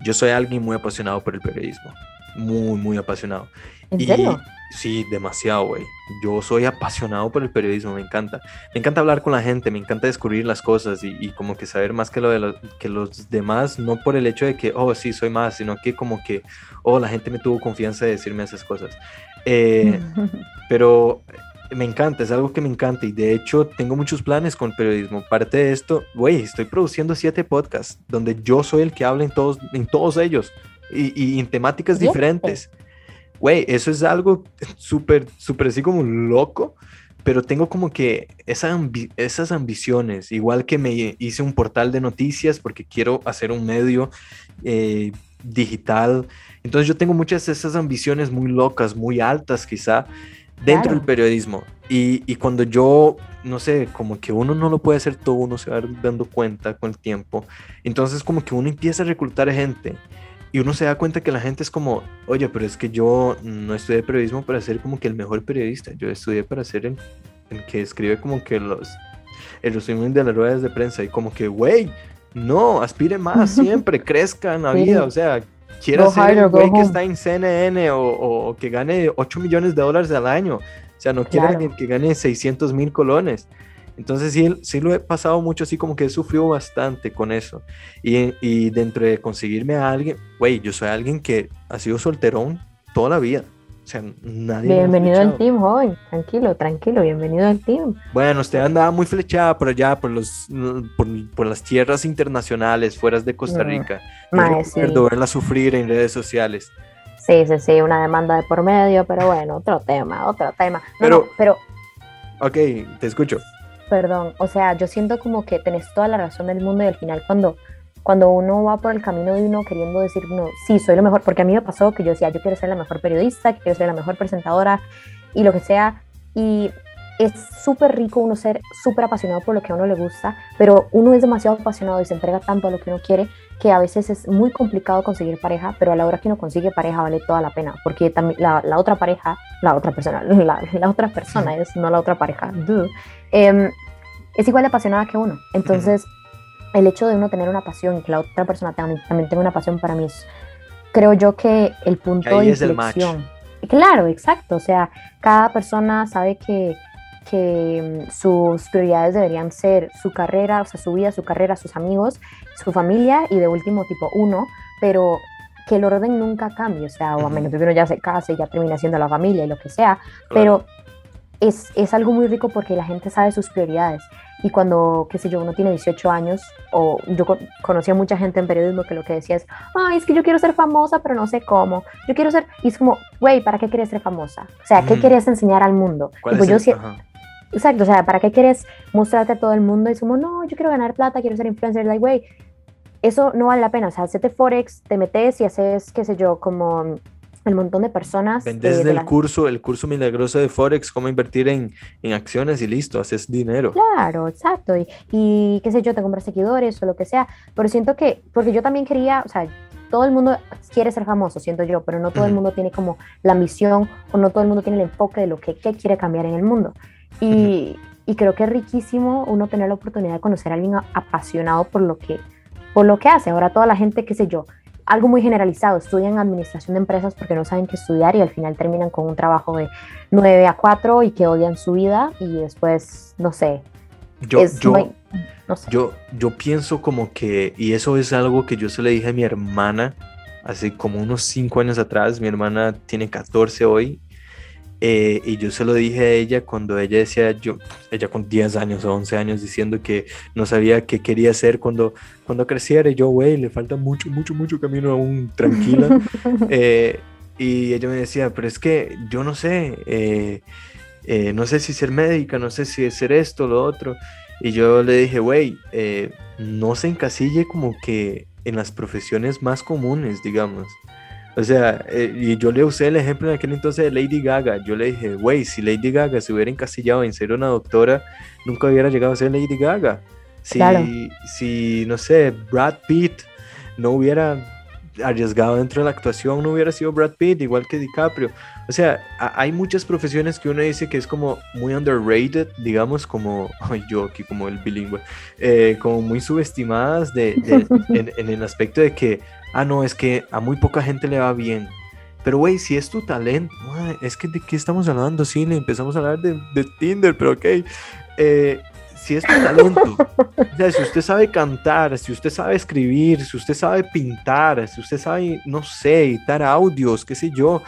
yo soy alguien muy apasionado por el periodismo. Muy, muy apasionado. ¿En serio? Sí, demasiado, güey. Yo soy apasionado por el periodismo, me encanta. Me encanta hablar con la gente, me encanta descubrir las cosas y, como que saber más que, lo de que los demás, no por el hecho de que, oh, sí, soy más, sino que como que, oh, la gente me tuvo confianza de decirme esas cosas. Eh, pero me encanta, es algo que me encanta y de hecho tengo muchos planes con el periodismo. Parte de esto, güey, estoy produciendo siete podcasts donde yo soy el que habla en todos, en todos ellos y, en temáticas diferentes güey, eso es algo súper, súper así como loco, pero tengo como que esas ambiciones, igual que me hice un portal de noticias porque quiero hacer un medio eh, digital. Entonces yo tengo muchas de esas ambiciones muy locas, muy altas quizá, dentro del periodismo. Y, y, cuando yo, no sé, como que uno no lo puede hacer todo, uno se va dando cuenta con el tiempo. Entonces como que uno empieza a reclutar gente y uno se da cuenta que la gente es como, oye, pero es que yo no estudié periodismo para ser como que el mejor periodista, yo estudié para ser el, que escribe como que los, el resumen de las ruedas de prensa y como que, güey, no, aspire más siempre, crezca en la vida, o sea, quiera ser el güey que está en CNN o, o, que gane 8 millones de dólares al año, o sea, no quiere alguien que gane 600 mil colones. Entonces sí, sí lo he pasado mucho así como que he sufrido bastante con eso. Y, y dentro de conseguirme a alguien, güey, yo soy alguien que ha sido solterón toda la vida. O sea, nadie. Bienvenido al team, joven. Tranquilo, tranquilo, bienvenido al team. Bueno, usted andaba muy flechada por allá, por, los, por, por las tierras internacionales, fuera de Costa mm, Rica. Mm, sí. verla sufrir en redes sociales. Sí, sí, sí, una demanda de por medio, pero bueno, otro tema, otro tema. pero, pero. Ok, te escucho perdón, o sea, yo siento como que tenés toda la razón del mundo y al final cuando, cuando uno va por el camino de uno queriendo decir, no, sí, soy lo mejor, porque a mí me pasó que yo decía, yo quiero ser la mejor periodista, quiero ser la mejor presentadora y lo que sea, y es súper rico uno ser súper apasionado por lo que a uno le gusta, pero uno es demasiado apasionado y se entrega tanto a lo que uno quiere que a veces es muy complicado conseguir pareja, pero a la hora que uno consigue pareja vale toda la pena, porque también la, la otra pareja, la otra persona, la, la, otra persona es no la otra pareja, eh, es igual de apasionada que uno. Entonces, el hecho de uno tener una pasión y que la otra persona también, tenga una pasión para mí es, creo yo que el punto de inflexión. Claro, exacto. O sea, cada persona sabe que, que mm, sus prioridades deberían ser su carrera, o sea, su vida, su carrera, sus amigos, su familia y de último tipo uno, pero que el orden nunca cambie, o sea, o a menos que uno ya se case y ya termina siendo la familia y lo que sea, pero es, es, algo muy rico porque la gente sabe sus prioridades. Y cuando, qué sé yo, uno tiene 18 años, o yo conocí a mucha gente en periodismo que lo que decía es, ay, es que yo quiero ser famosa, pero no sé cómo. Yo quiero ser, y es como, güey, ¿para qué quieres ser famosa? O sea, ¿qué quieres enseñar al mundo? pues yo Exacto, o sea, ¿para qué quieres mostrarte a todo el mundo? Y es como, no, yo quiero ganar plata, quiero ser influencer, like, güey, eso no vale la pena. O sea, hacete Forex, te metes y haces, qué sé yo, como el montón de personas. Vendes eh, el curso, el curso milagroso de Forex, cómo invertir en, en acciones y listo, haces dinero. Claro, exacto. Y, y, qué sé yo, te compras seguidores o lo que sea. Pero siento que, porque yo también quería, o sea, todo el mundo quiere ser famoso, siento yo, pero no todo el mundo tiene como la misión o no todo el mundo tiene el enfoque de lo que, quiere cambiar en el mundo. Y, y creo que es riquísimo uno tener la oportunidad de conocer a alguien apasionado por lo que, por lo que hace. Ahora toda la gente, qué sé yo, algo muy generalizado, estudian administración de empresas porque no saben qué estudiar y al final terminan con un trabajo de 9 a 4 y que odian su vida y después, no sé. Yo, yo, yo, yo pienso como que, y eso es algo que yo se le dije a mi hermana hace como unos 5 años atrás, mi hermana tiene 14 hoy eh, y yo se lo dije a ella cuando ella decía, yo, ella con 10 años o 11 años diciendo que no sabía qué quería hacer cuando, cuando creciera. Y yo, güey, le falta mucho, mucho, mucho camino aún, tranquila. Eh, y ella me decía, pero es que yo no sé, eh, no sé si ser médica, no sé si ser esto, lo otro. Y yo le dije, güey, no se encasille como que en las profesiones más comunes, digamos. O sea, eh, y yo le usé el ejemplo en aquel entonces de Lady Gaga. Yo le dije, güey, si Lady Gaga se hubiera encasillado en ser una doctora, nunca hubiera llegado a ser Lady Gaga. Si, si no sé, Brad Pitt no hubiera arriesgado dentro de la actuación, no hubiera sido Brad Pitt, igual que DiCaprio. O sea, hay muchas profesiones que uno dice que es como muy underrated, digamos, como ay, yo aquí, como el bilingüe, eh, como muy subestimadas de, en, en el aspecto de que ah, no, es que a muy poca gente le va bien. Pero, güey, si es tu talento, es que de qué estamos hablando, sí, le empezamos a hablar de, Tinder, pero ok. Eh, si es tu talento, o si usted sabe cantar, si usted sabe escribir, si usted sabe pintar, si usted sabe, no sé, editar audios, qué sé yo,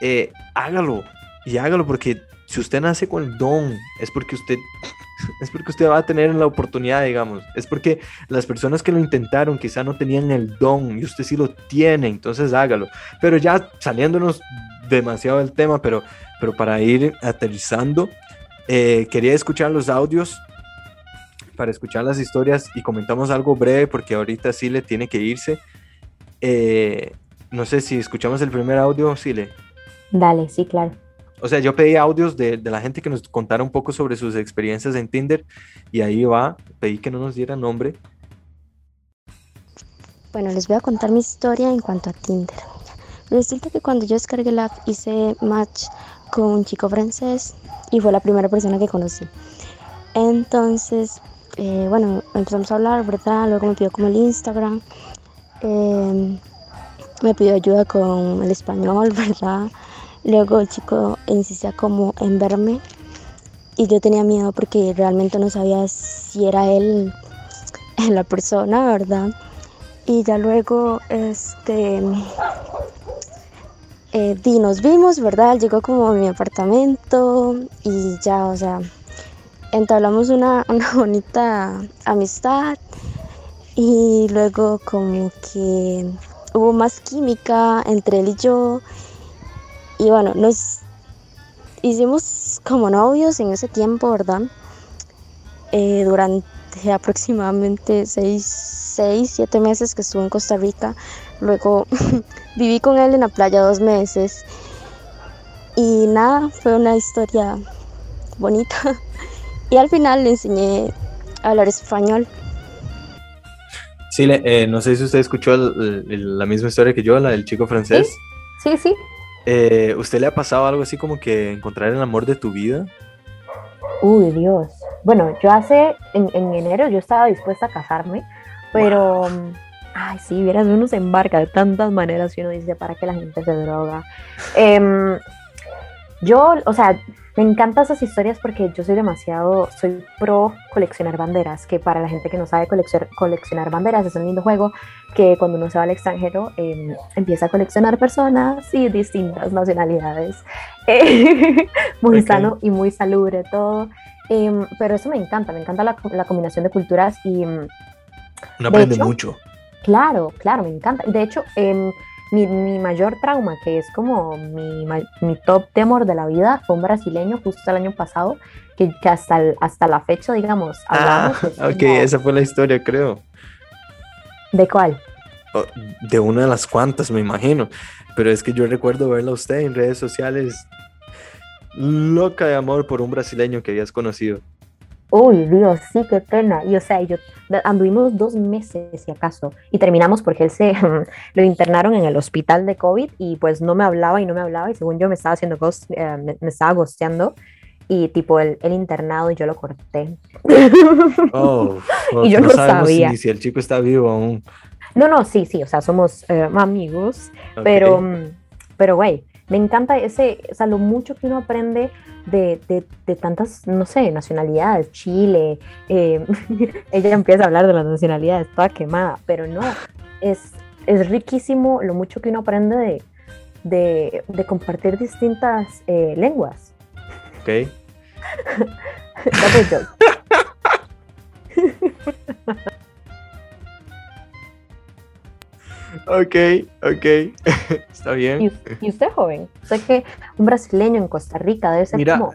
eh, hágalo y hágalo porque si usted nace con el don, es porque usted es porque usted va a tener la oportunidad, digamos. Es porque las personas que lo intentaron quizá no tenían el don y usted sí lo tiene, entonces hágalo. Pero ya saliéndonos demasiado del tema, pero, pero para ir aterrizando, eh, quería escuchar los audios para escuchar las historias y comentamos algo breve porque ahorita sí le tiene que irse. Eh, no sé si escuchamos el primer audio, Sile. Dale, sí, claro o sea, yo pedí audios de, la gente que nos contara un poco sobre sus experiencias en Tinder y ahí va, pedí que no nos diera nombre. Bueno, les voy a contar mi historia en cuanto a Tinder. Resulta que cuando yo descargué la app hice match con un chico francés y fue la primera persona que conocí. Entonces, eh, bueno, empezamos a hablar, ¿verdad? Luego me pidió como el Instagram. Em, me pidió ayuda con el español, ¿verdad? Luego el chico insistía como en verme y yo tenía miedo porque realmente no sabía si era él la persona, ¿verdad? Y ya luego, este, eh, nos vimos, ¿verdad? llegó como a mi apartamento y ya, o sea, entablamos una, una bonita amistad y luego como que hubo más química entre él y yo y bueno, nos hicimos como novios en ese tiempo, ¿verdad? Eh, durante aproximadamente seis, seis, siete meses que estuve en Costa Rica. Luego viví con él en la playa dos meses. Y nada, fue una historia bonita. Y al final le enseñé a hablar español. Sí, eh, no sé si usted escuchó la misma historia que yo, la del chico francés. Sí, sí. sí. Eh, ¿Usted le ha pasado algo así como que encontrar el amor de tu vida? Uy, Dios. Bueno, yo hace, en, enero yo estaba dispuesta a casarme, pero, ay, sí, vieras, uno se embarca de tantas maneras y uno dice, ¿para qué la gente se droga? Em, yo, o sea, me encantan esas historias porque yo soy demasiado, soy pro coleccionar banderas, que para la gente que no sabe coleccionar, coleccionar banderas es un lindo juego que cuando uno se va al extranjero em, empieza a coleccionar personas y distintas nacionalidades. muy sano y muy salubre todo. Em, pero eso me encanta, me encanta la, la combinación de culturas y... Em, uno aprende mucho. Claro, claro, me encanta. De hecho, mi, mi, mayor trauma, que es como mi, mi, top temor de la vida, fue un brasileño justo el año pasado, que, que hasta, hasta la fecha, digamos, ah, ok, esa fue la historia, creo. ¿De cuál? Oh, de una de las cuantas, me imagino. Pero es que yo recuerdo verla a usted en redes sociales, loca de amor por un brasileño que habías conocido. Uy, Dios, sí, qué pena. Y o sea, yo anduvimos dos meses, si acaso, y terminamos porque él se lo internaron en el hospital de COVID y pues no me hablaba y no me hablaba y según yo me estaba haciendo ghost, eh, me, estaba gosteando. y tipo el, el internado yo lo corté. Oh, Y yo no sabemos sabía. Si, si el chico está vivo aún. No, no, sí, sí, o sea, somos eh, amigos, Ok. pero, pero, güey, me encanta ese, o sea, lo mucho que uno aprende de, de, de tantas, no sé, nacionalidades, Chile, eh, ella empieza a hablar de las nacionalidades, toda quemada, pero no, es, es riquísimo lo mucho que uno aprende de, de, de compartir distintas eh, lenguas. Ok. Ok, ok. Está Y, bien. us- y usted, joven, sé que un brasileño en Costa Rica debe ser Mira. como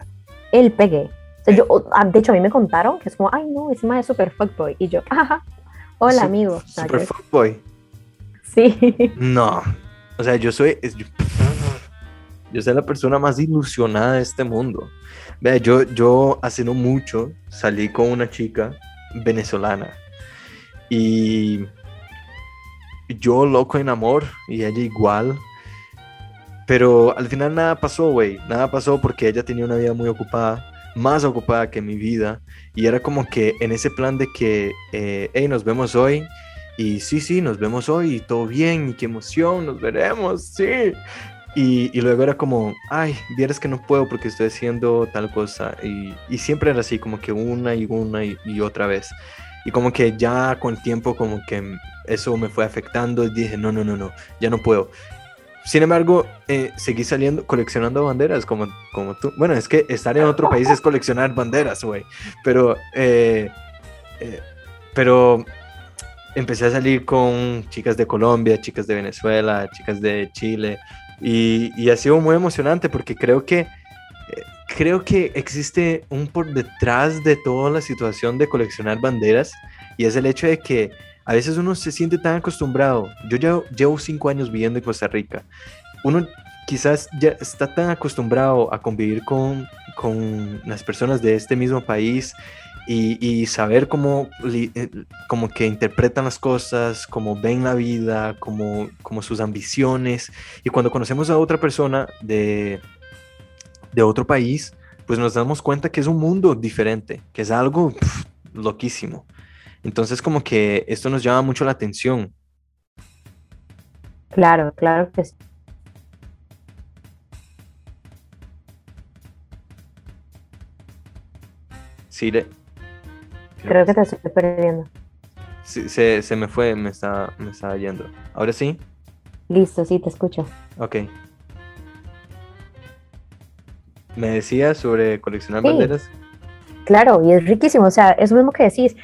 el pegue. O sea, yo, o- ah, de hecho, a mí me contaron que es como, ay, no, ese mae es super fuckboy. Y yo, ajá, hola, Su- amigo. Super yo- fuckboy. sí, No. O sea, yo soy. Yo, yo soy la persona más ilusionada de este mundo. Vea, yo, yo hace no mucho salí con una chica venezolana. Y yo loco en amor y ella igual. Pero al final nada pasó, güey. Nada pasó porque ella tenía una vida muy ocupada, más ocupada que mi vida. Y era como que en ese plan de que, eh, hey, nos vemos hoy. Y sí, sí, nos vemos hoy y todo bien y qué emoción, nos veremos, sí. Y, y luego era como, ay, vieras que no puedo porque estoy haciendo tal cosa. Y, y siempre era así, como que una y una y, y otra vez. Y como que ya con tiempo, como que eso me fue afectando y dije, no, no, no, no, ya no puedo. Sin embargo, eh, seguí saliendo, coleccionando banderas como, como tú. Bueno, es que estar en otro país es coleccionar banderas, güey. Pero, eh, eh, pero empecé a salir con chicas de Colombia, chicas de Venezuela, chicas de Chile. Y, y ha sido muy emocionante porque creo que, creo que existe un por detrás de toda la situación de coleccionar banderas y es el hecho de que a veces uno se siente tan acostumbrado. Yo ya llevo cinco años viviendo en Costa Rica. Uno quizás ya está tan acostumbrado a convivir con, con las personas de este mismo país y, y saber cómo, eh, como que interpretan las cosas, cómo ven la vida, cómo, como sus ambiciones. Y cuando conocemos a otra persona de, de otro país, pues nos damos cuenta que es un mundo diferente, que es algo loquísimo. Entonces como que esto nos llama mucho la atención. claro, claro que sí. Sí, le- Creo que te estoy perdiendo. Sí, se, se me fue, me está, me estaba yendo. Ahora sí, Listo, sí, te escucho. ok. Me decía sobre coleccionar Sí. banderas. Claro, y es riquísimo, o sea, eso mismo que decís,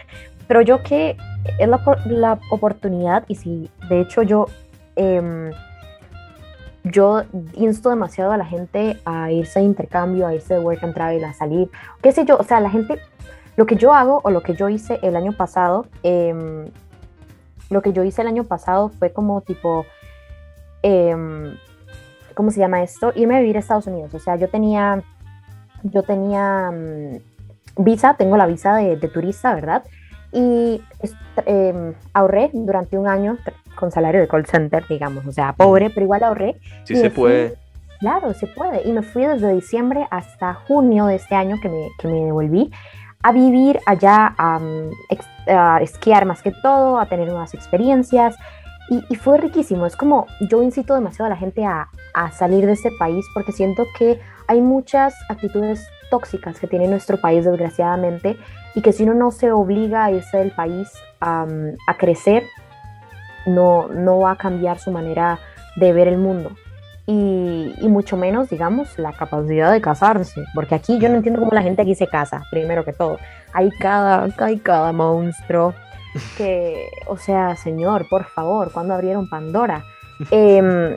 pero yo que es la, la oportunidad y si de hecho yo, em, yo insto demasiado a la gente a irse de intercambio, a irse de work and travel, a salir, qué sé yo, o sea, la gente, lo que yo hago o lo que yo hice el año pasado, em, lo que yo hice el año pasado fue como tipo, em, ¿cómo se llama esto? Irme a vivir a Estados Unidos, o sea, yo tenía, yo tenía... mm, visa, tengo la visa de, de turista, ¿verdad? Y em, ahorré durante un año con salario de call center, digamos, o sea, pobre, pero igual ahorré. Sí se fui- puede. Claro, se puede. Y me fui desde diciembre hasta junio de este año que me, que me devolví a vivir allá, a, a esquiar más que todo, a tener nuevas experiencias. Y, fue riquísimo. Es como yo incito demasiado a la gente a, a salir de este país porque siento que hay muchas actitudes tóxicas que tiene nuestro país, desgraciadamente, y que si uno no se obliga a irse del país am, a crecer, no, no va a cambiar su manera de ver el mundo. Y, y mucho menos, digamos, la capacidad de casarse, porque aquí yo no entiendo cómo la gente aquí se casa, primero que todo. Hay cada, hay cada monstruo que, o sea, señor, por favor, ¿cuándo abrieron Pandora? Em,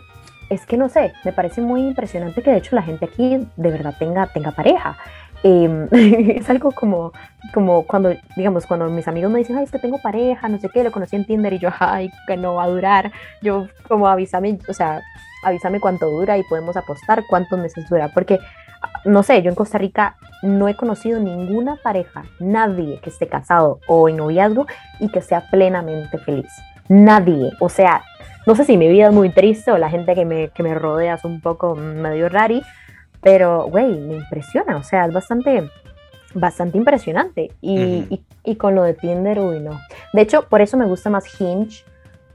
es que no sé, me parece muy impresionante que de hecho la gente aquí de verdad tenga, tenga pareja. Em, es algo como, como cuando, digamos, cuando mis amigos me dicen, ay, es que tengo pareja, no sé qué, lo conocí en Tinder y yo, ay, que no va a durar. Yo, como avísame, o sea, avísame cuánto dura y podemos apostar cuántos meses dura, porque, no sé, yo en Costa Rica no he conocido ninguna pareja, nadie que esté casado o en noviazgo y que sea plenamente feliz. Nadie, o sea, no sé si mi vida es muy triste o la gente que me, que me rodea es un poco medio rari, Pero, güey, me impresiona, o sea, es bastante, bastante impresionante. Y, y- y con lo de Tinder, uy, no. De hecho, por eso me gusta más Hinge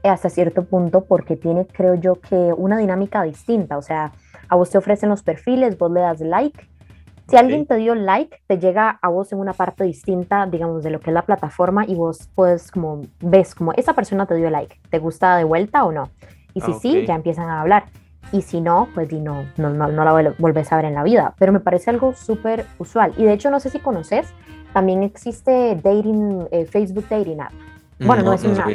hasta cierto punto, porque tiene, creo yo, que una dinámica distinta. O sea, a vos te ofrecen los perfiles, vos le das like. Si Ok. alguien te dio like, te llega a vos en una parte distinta, digamos, de lo que es la plataforma y vos puedes como, ves como esa persona te dio like, ¿te gusta de vuelta o no? Y si Ah, sí, ok. ya empiezan a hablar. Y si no, pues no, no, no, no la vuelves a ver en la vida. Pero me parece algo súper usual. Y de hecho, no sé si conoces, también existe dating, eh, Facebook Dating App. Bueno, no es una-.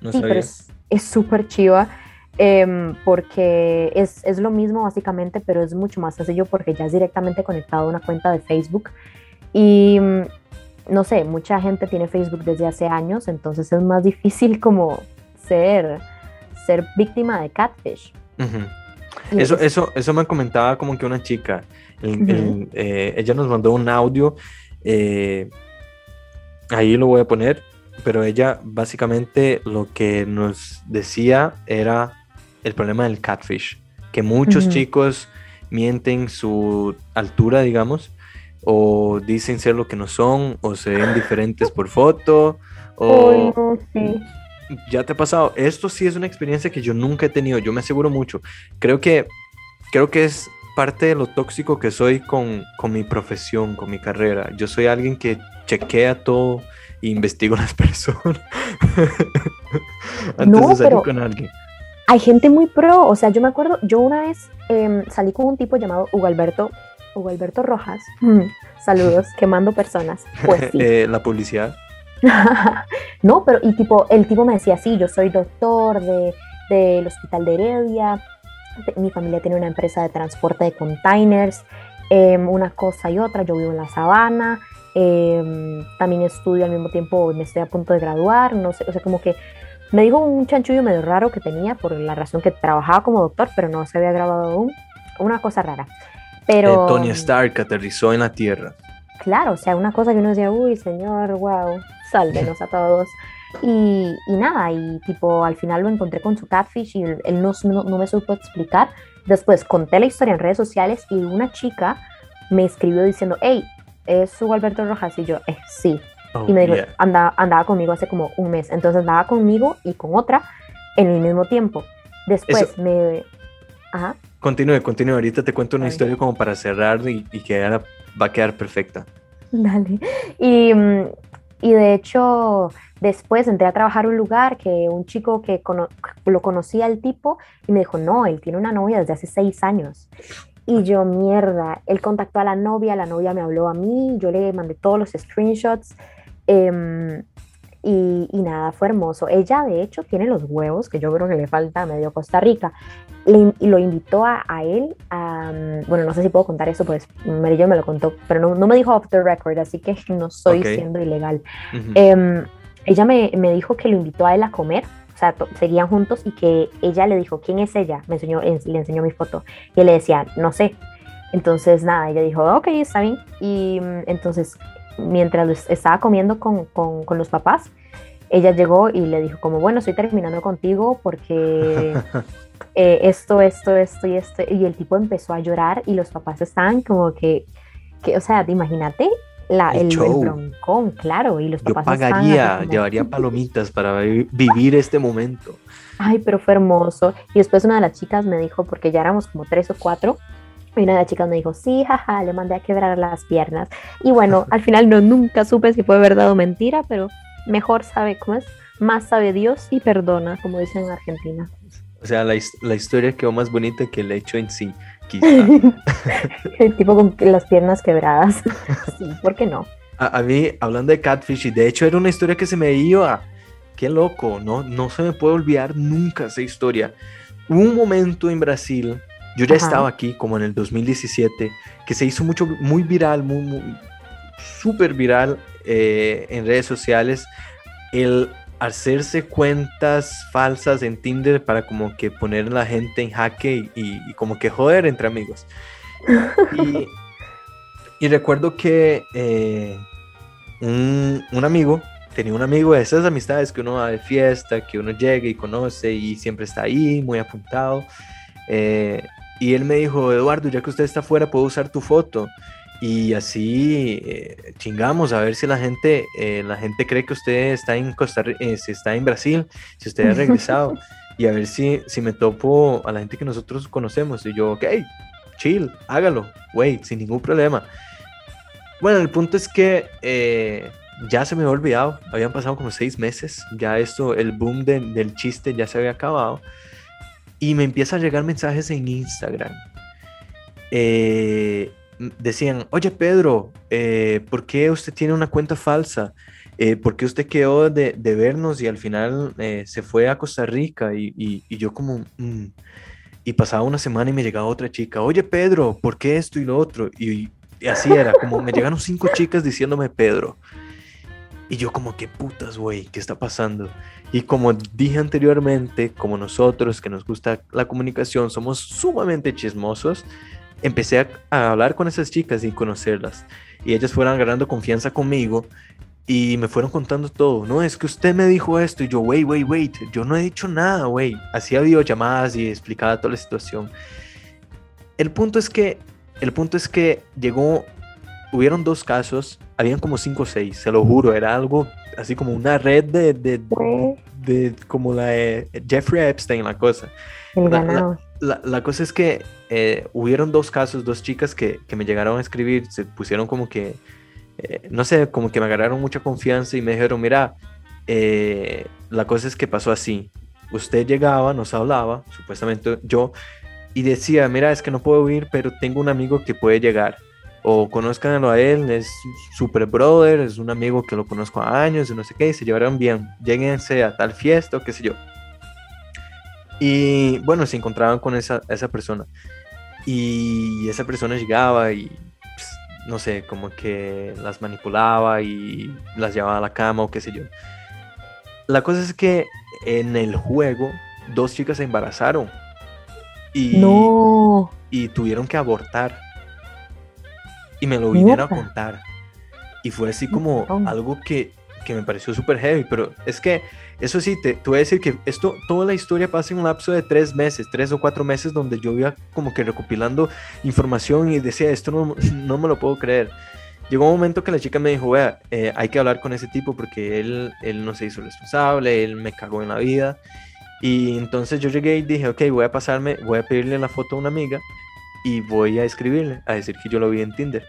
No sí, sabía. pero es es súper chiva em, porque es, es lo mismo básicamente, pero es mucho más sencillo porque ya es directamente conectado a una cuenta de Facebook. Y mm, no sé, mucha gente tiene Facebook desde hace años, entonces es más difícil como ser, ser víctima de catfish. Ujú. Y Eso, es- eso, eso me comentaba como que una chica. el- Ujú. el, eh, ella nos mandó un audio. eh, ahí lo voy a poner. Pero ella básicamente lo que nos decía era el problema del catfish. Que muchos Ujú. chicos mienten su altura, digamos. O dicen ser lo que no son. O se ven diferentes por foto. O, no, sí. ya te ha pasado. Esto sí es una experiencia que yo nunca he tenido. Yo me aseguro mucho. Creo que, creo que es parte de lo tóxico que soy con, con mi profesión, con mi carrera. Yo soy alguien que chequea todo e investigo a las personas antes No, de salir pero- con alguien. Hay gente muy pro, o sea, yo me acuerdo, yo una vez em, salí con un tipo llamado Hugo Alberto, Hugo Alberto Rojas, saludos, quemando personas, pues sí. Eh, la publicidad. no, pero y tipo, el tipo me decía, sí, yo soy doctor de, del Hospital de Heredia, mi familia tiene una empresa de transporte de containers, em, una cosa y otra, yo vivo en la sabana, em, también estudio al mismo tiempo, me estoy a punto de graduar, no sé, o sea, como que me dijo un chanchullo medio raro que tenía por la razón que trabajaba como doctor, pero no se había graduado aún, una cosa rara. Pero, Eh, Tony Stark aterrizó en la Tierra. Claro, o sea, una cosa que uno decía, uy, señor, wow, sálvenos a todos. Y, y nada, y tipo, al final lo encontré con su catfish y él, no, no, no me supo explicar. Después conté la historia en redes sociales y una chica me escribió diciendo, hey, ¿es Hugo Alberto Rojas? Y yo, eh, sí. Oh, Y me dijo, yeah. andaba, andaba conmigo hace como un mes. Entonces andaba conmigo y con otra en el mismo tiempo. Después Eso- me... Ajá. Continúe, continúe. Ahorita te cuento una Ok. historia como para cerrar y, y que ahora va a quedar perfecta. Dale. Y, mm, y de hecho, después entré a trabajar a un lugar que un chico que cono- lo conocía al tipo y me dijo, no, él tiene una novia desde hace seis años. Y yo, mierda, él contactó a la novia, la novia me habló a mí, yo le mandé todos los screenshots. Em, y, y nada, fue hermoso. Ella, de hecho, tiene los huevos, que yo creo que le falta a medio Costa Rica. Le y lo invitó a, a él, a, mm, bueno, no sé si puedo contar eso, pues Merillo me lo contó, pero no, no me dijo off the record, así que no estoy Ok. siendo ilegal. Em, ella me, me dijo que lo invitó a él a comer, o sea, seguían juntos y que ella le dijo, ¿quién es ella? Me enseñó, en- le enseñó mi foto y él le decía, no sé. Entonces, nada, ella dijo, ok, está bien. Y mm, entonces, mientras estaba comiendo con, con, con los papás, ella llegó y le dijo como, bueno, estoy terminando contigo porque eh, esto, esto, esto y esto. Y el tipo empezó a llorar y los papás estaban como que, que o sea, imagínate la, El el, el broncón, claro. Y los Yo papás estaban pagaría, como, llevaría palomitas para vi- vivir este momento. Ay, pero fue hermoso. Y después una de las chicas me dijo, porque ya éramos como tres o cuatro, y una de las chicas me dijo, sí, jaja, le mandé a quebrar las piernas. Y bueno, al final no, nunca supe si fue verdad o mentira, pero mejor sabe, ¿cómo es? Más sabe Dios y perdona, como dicen en Argentina. O sea, la, la historia quedó más bonita que el hecho en sí, quizá. El tipo con las piernas quebradas. Sí, ¿por qué no? A, a mí, hablando de Catfish, y de hecho era una historia que se me iba. Qué loco, ¿no? No se me puede olvidar nunca esa historia. Hubo un momento en Brasil, yo ya Ajá. estaba aquí, como en el 2017, que se hizo mucho, muy viral, muy, muy- súper viral eh, en redes sociales, el hacerse cuentas falsas en Tinder para como que poner a la gente en jaque y, y- y como que joder entre amigos. Y, y recuerdo que eh, un, un amigo, tenía un amigo de esas amistades que uno va de fiesta, que uno llega y conoce y siempre está ahí, muy apuntado. eh, Y él me dijo, Eduardo, ya que usted está afuera, puedo usar tu foto. Y así eh, chingamos a ver si la gente, eh, la gente cree que usted está en Costa eh, si está en Brasil, si usted ha regresado. y a ver si, si me topo a la gente que nosotros conocemos. Y yo, ok, chill, hágalo, güey, sin ningún problema. Bueno, el punto es que ya se me había olvidado, habían pasado como seis meses, ya esto, el boom del chiste ya se había acabado. Y me empiezan a llegar mensajes en Instagram. Eh, decían, oye Pedro, eh, ¿por qué usted tiene una cuenta falsa? Eh, ¿Por qué usted quedó de, vernos y al final se fue a Costa Rica? Y, yo como... Mm". Y pasaba una semana y me llegaba otra chica, oye Pedro, ¿por qué esto y lo otro? Y, y así era, como me llegaron cinco chicas diciéndome Pedro. Y yo como, ¿qué putas, güey? ¿Qué está pasando? Y como dije anteriormente, como nosotros que nos gusta la comunicación, somos sumamente chismosos, empecé a, hablar con esas chicas y conocerlas. Y ellas fueron ganando confianza conmigo y me fueron contando todo. No, es que usted me dijo esto. Y yo, wait, wait, wait, yo no he dicho nada, güey. Hacía videollamadas y explicaba toda la situación. El punto es que, el punto es que llegó hubieron dos casos, habían como cinco o seis, se lo juro, era algo así como una red de, de, de, como la de Jeffrey Epstein, la cosa. La, la, la, cosa es que eh, hubieron dos casos, dos chicas que, que, me llegaron a escribir, se pusieron como que, eh, no sé, como que me agarraron mucha confianza y me dijeron, mira, eh, la cosa es que pasó así. Usted llegaba, nos hablaba, supuestamente yo, y decía, mira, es que no puedo ir, pero tengo un amigo que puede llegar o conozcanlo a él, es super brother, es un amigo que lo conozco a años y no sé qué, y se llevaron bien, lleguense a tal fiesta o qué sé yo. Y bueno, se encontraban con esa, esa persona. Y esa persona llegaba y, pues, no sé, como que las manipulaba y las llevaba a la cama o qué sé yo. La cosa es que en el juego, dos chicas se embarazaron. Y, no. y tuvieron que abortar y me lo vinieron a contar. Y fue así como algo que, que me pareció súper heavy, pero es que eso sí, te, te, voy a decir que esto, toda la historia pasa en un lapso de tres meses, tres o cuatro meses, donde yo iba como que recopilando información y decía, esto no, no me lo puedo creer. Llegó un momento que la chica me dijo, vea, eh, hay que hablar con ese tipo porque él, él no se hizo responsable, él me cagó en la vida. Y entonces yo llegué y dije, ok, voy a pasarme, voy a pedirle la foto a una amiga y voy a escribirle, a decir que yo lo vi en Tinder.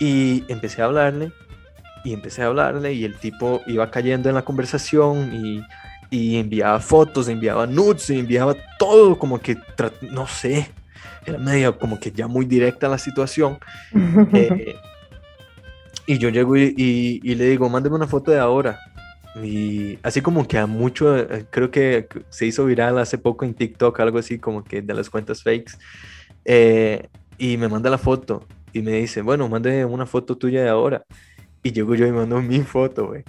Y empecé a hablarle, y empecé a hablarle, y el tipo iba cayendo en la conversación y, y enviaba fotos, enviaba nudes, enviaba todo, como que, no sé, era medio como que ya muy directa la situación. Eh, y yo llego y, y, le digo, mándeme una foto de ahora. Y así como que a mucho, eh, creo que se hizo viral hace poco en TikTok, algo así como que de las cuentas fakes. Eh, y me manda la foto y me dice, bueno, mande una foto tuya de ahora. Y llego yo y mando mi foto, güey.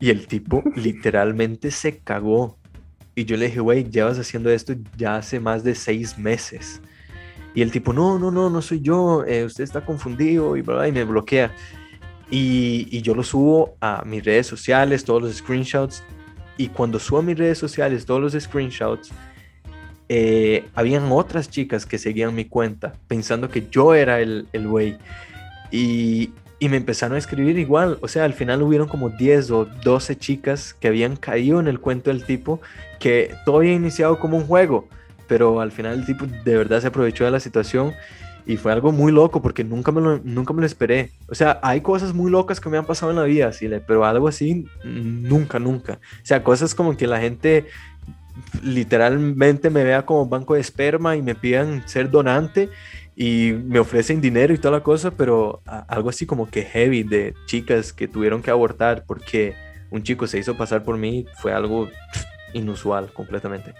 Y el tipo literalmente se cagó. Y yo le dije, güey, llevas haciendo esto ya hace más de seis meses. Y el tipo, no, no, no, no soy yo, eh, usted está confundido y, bla, y me bloquea. Y, yo lo subo a mis redes sociales, todos los screenshots. Y cuando subo a mis redes sociales todos los screenshots, eh, habían otras chicas que seguían mi cuenta pensando que yo era el güey. y, y me empezaron a escribir igual. O sea, al final hubieron como 10 o 12 chicas que habían caído en el cuento del tipo que todo había iniciado como un juego. Pero al final el tipo de verdad se aprovechó de la situación y fue algo muy loco porque nunca me lo, nunca me lo esperé. O sea, hay cosas muy locas que me han pasado en la vida, ¿sí? pero algo así, nunca, nunca. O sea, cosas como que la gente literalmente me vea como banco de esperma y me pidan ser donante y me ofrecen dinero y toda la cosa, pero algo así como que heavy de chicas que tuvieron que abortar porque un chico se hizo pasar por mí fue algo inusual completamente.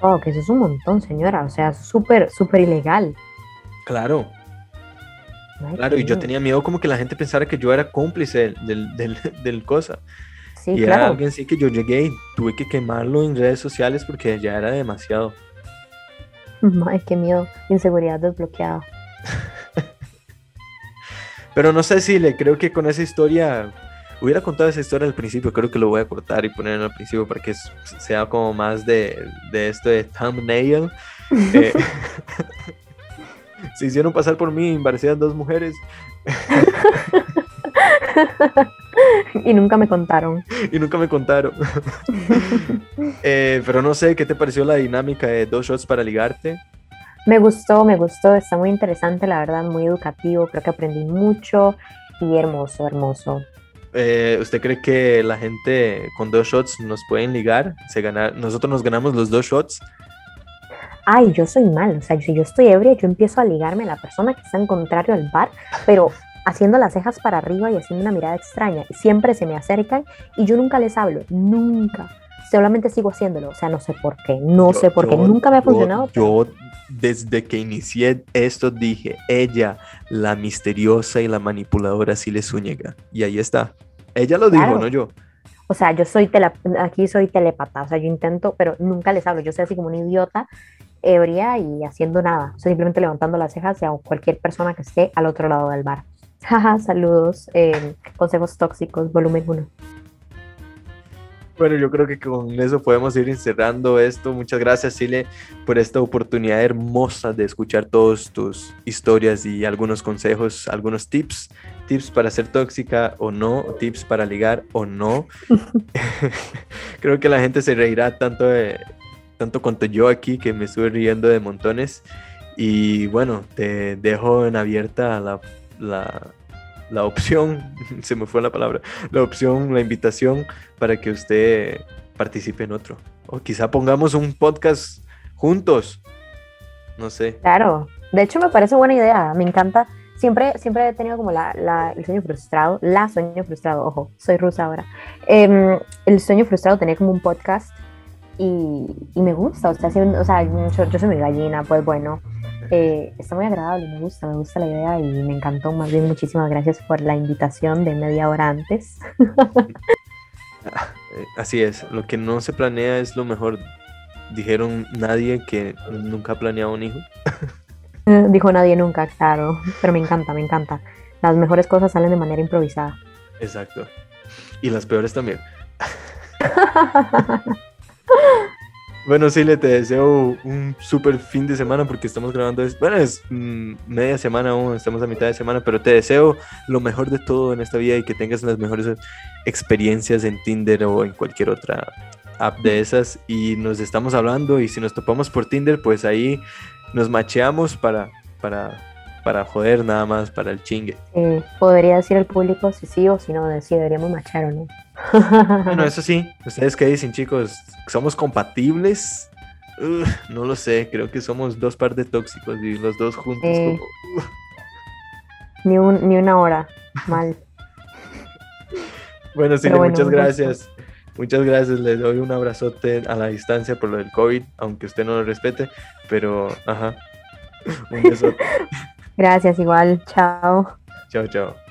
Oh, que eso es un montón, señora. O sea, súper, súper ilegal. Claro. claro, y yo tenía miedo como que la gente pensara que yo era cómplice del, del, del, cosa. Sí, y claro. era alguien sí que yo llegué y tuve que quemarlo en redes sociales porque ya era demasiado. Ay, qué miedo. Inseguridad desbloqueada. Pero no sé si le creo que con esa historia hubiera contado esa historia al principio, creo que lo voy a cortar y poner al principio para que sea como más de, de esto de thumbnail. Eh, se hicieron pasar por mí, parecían dos mujeres. y nunca me contaron. y nunca me contaron. Eh, pero no sé, ¿qué te pareció la dinámica de dos shots para ligarte? Me gustó, me gustó, está muy interesante, la verdad, muy educativo, creo que aprendí mucho y hermoso, hermoso. Eh, ¿Usted cree que la gente con dos shots nos pueden ligar? Se gana, nosotros nos ganamos los dos shots. Ay, yo soy mal, o sea, si yo estoy ebria, yo empiezo a ligarme a la persona que está en contrario al bar, pero haciendo las cejas para arriba y haciendo una mirada extraña. Siempre se me acercan y yo nunca les hablo, nunca. Solamente sigo haciéndolo, o sea, no sé por qué, no sé por qué, nunca me ha funcionado. Yo, desde que inicié esto dije, ella, la misteriosa y la manipuladora, sí le Zúñiga. Y ahí está. Ella lo dijo, no yo. O sea, yo soy tele, aquí soy telepata, o sea, yo intento, pero nunca les hablo. Yo soy así como un idiota, ebria y haciendo nada. O sea, simplemente levantando las cejas a cualquier persona que esté al otro lado del bar. Jaja, saludos. Eh, consejos tóxicos, volumen 1. Bueno, yo creo que con eso podemos ir cerrando esto. Muchas gracias, Sile, por esta oportunidad hermosa de escuchar todas tus historias y algunos consejos, algunos tips. Tips para ser tóxica o no, tips para ligar o no. creo que la gente se reirá tanto, de, tanto cuanto yo aquí, que me estuve riendo de montones. Y bueno, te dejo en abierta la la, la opción, se me fue la palabra, la opción, la invitación para que usted participe en otro. O quizá pongamos un podcast juntos. No sé. Claro, de hecho me parece buena idea, me encanta. Siempre, siempre he tenido como la, la, el sueño frustrado, la sueño frustrado, ojo, soy rusa ahora. Em, el sueño frustrado tenía como un podcast y, y me gusta, o sea, o sea yo, yo soy mi gallina, pues bueno, eh, está muy agradable, me gusta, me gusta la idea y me encantó. Más bien, muchísimas gracias por la invitación de media hora antes. Así es, lo que no se planea es lo mejor. Dijeron nadie que nunca ha planeado un hijo. Dijo nadie nunca, claro, pero me encanta, me encanta. Las mejores cosas salen de manera improvisada. Exacto. Y las peores también. Bueno, sí, le te deseo un súper fin de semana porque estamos grabando. Bueno, es mm, media semana aún, estamos a mitad de semana, pero te deseo lo mejor de todo en esta vida y que tengas las mejores experiencias en Tinder o en cualquier otra app de esas. Y nos estamos hablando y si nos topamos por Tinder, pues ahí nos macheamos para, para, para joder nada más, para el chingue. Eh, podría decir al público si sí o si no, si deberíamos machar o no. Bueno, eso sí, ¿ustedes qué dicen, chicos? ¿Somos compatibles? no lo sé, creo que somos dos par de tóxicos y los dos juntos. ni, un, ni una hora, mal. bueno, sí, muchas gracias. Muchas gracias, les doy un abrazote a la distancia por lo del COVID, aunque usted no lo respete, pero ajá. Un besote. gracias, igual, chao. Chao, chao.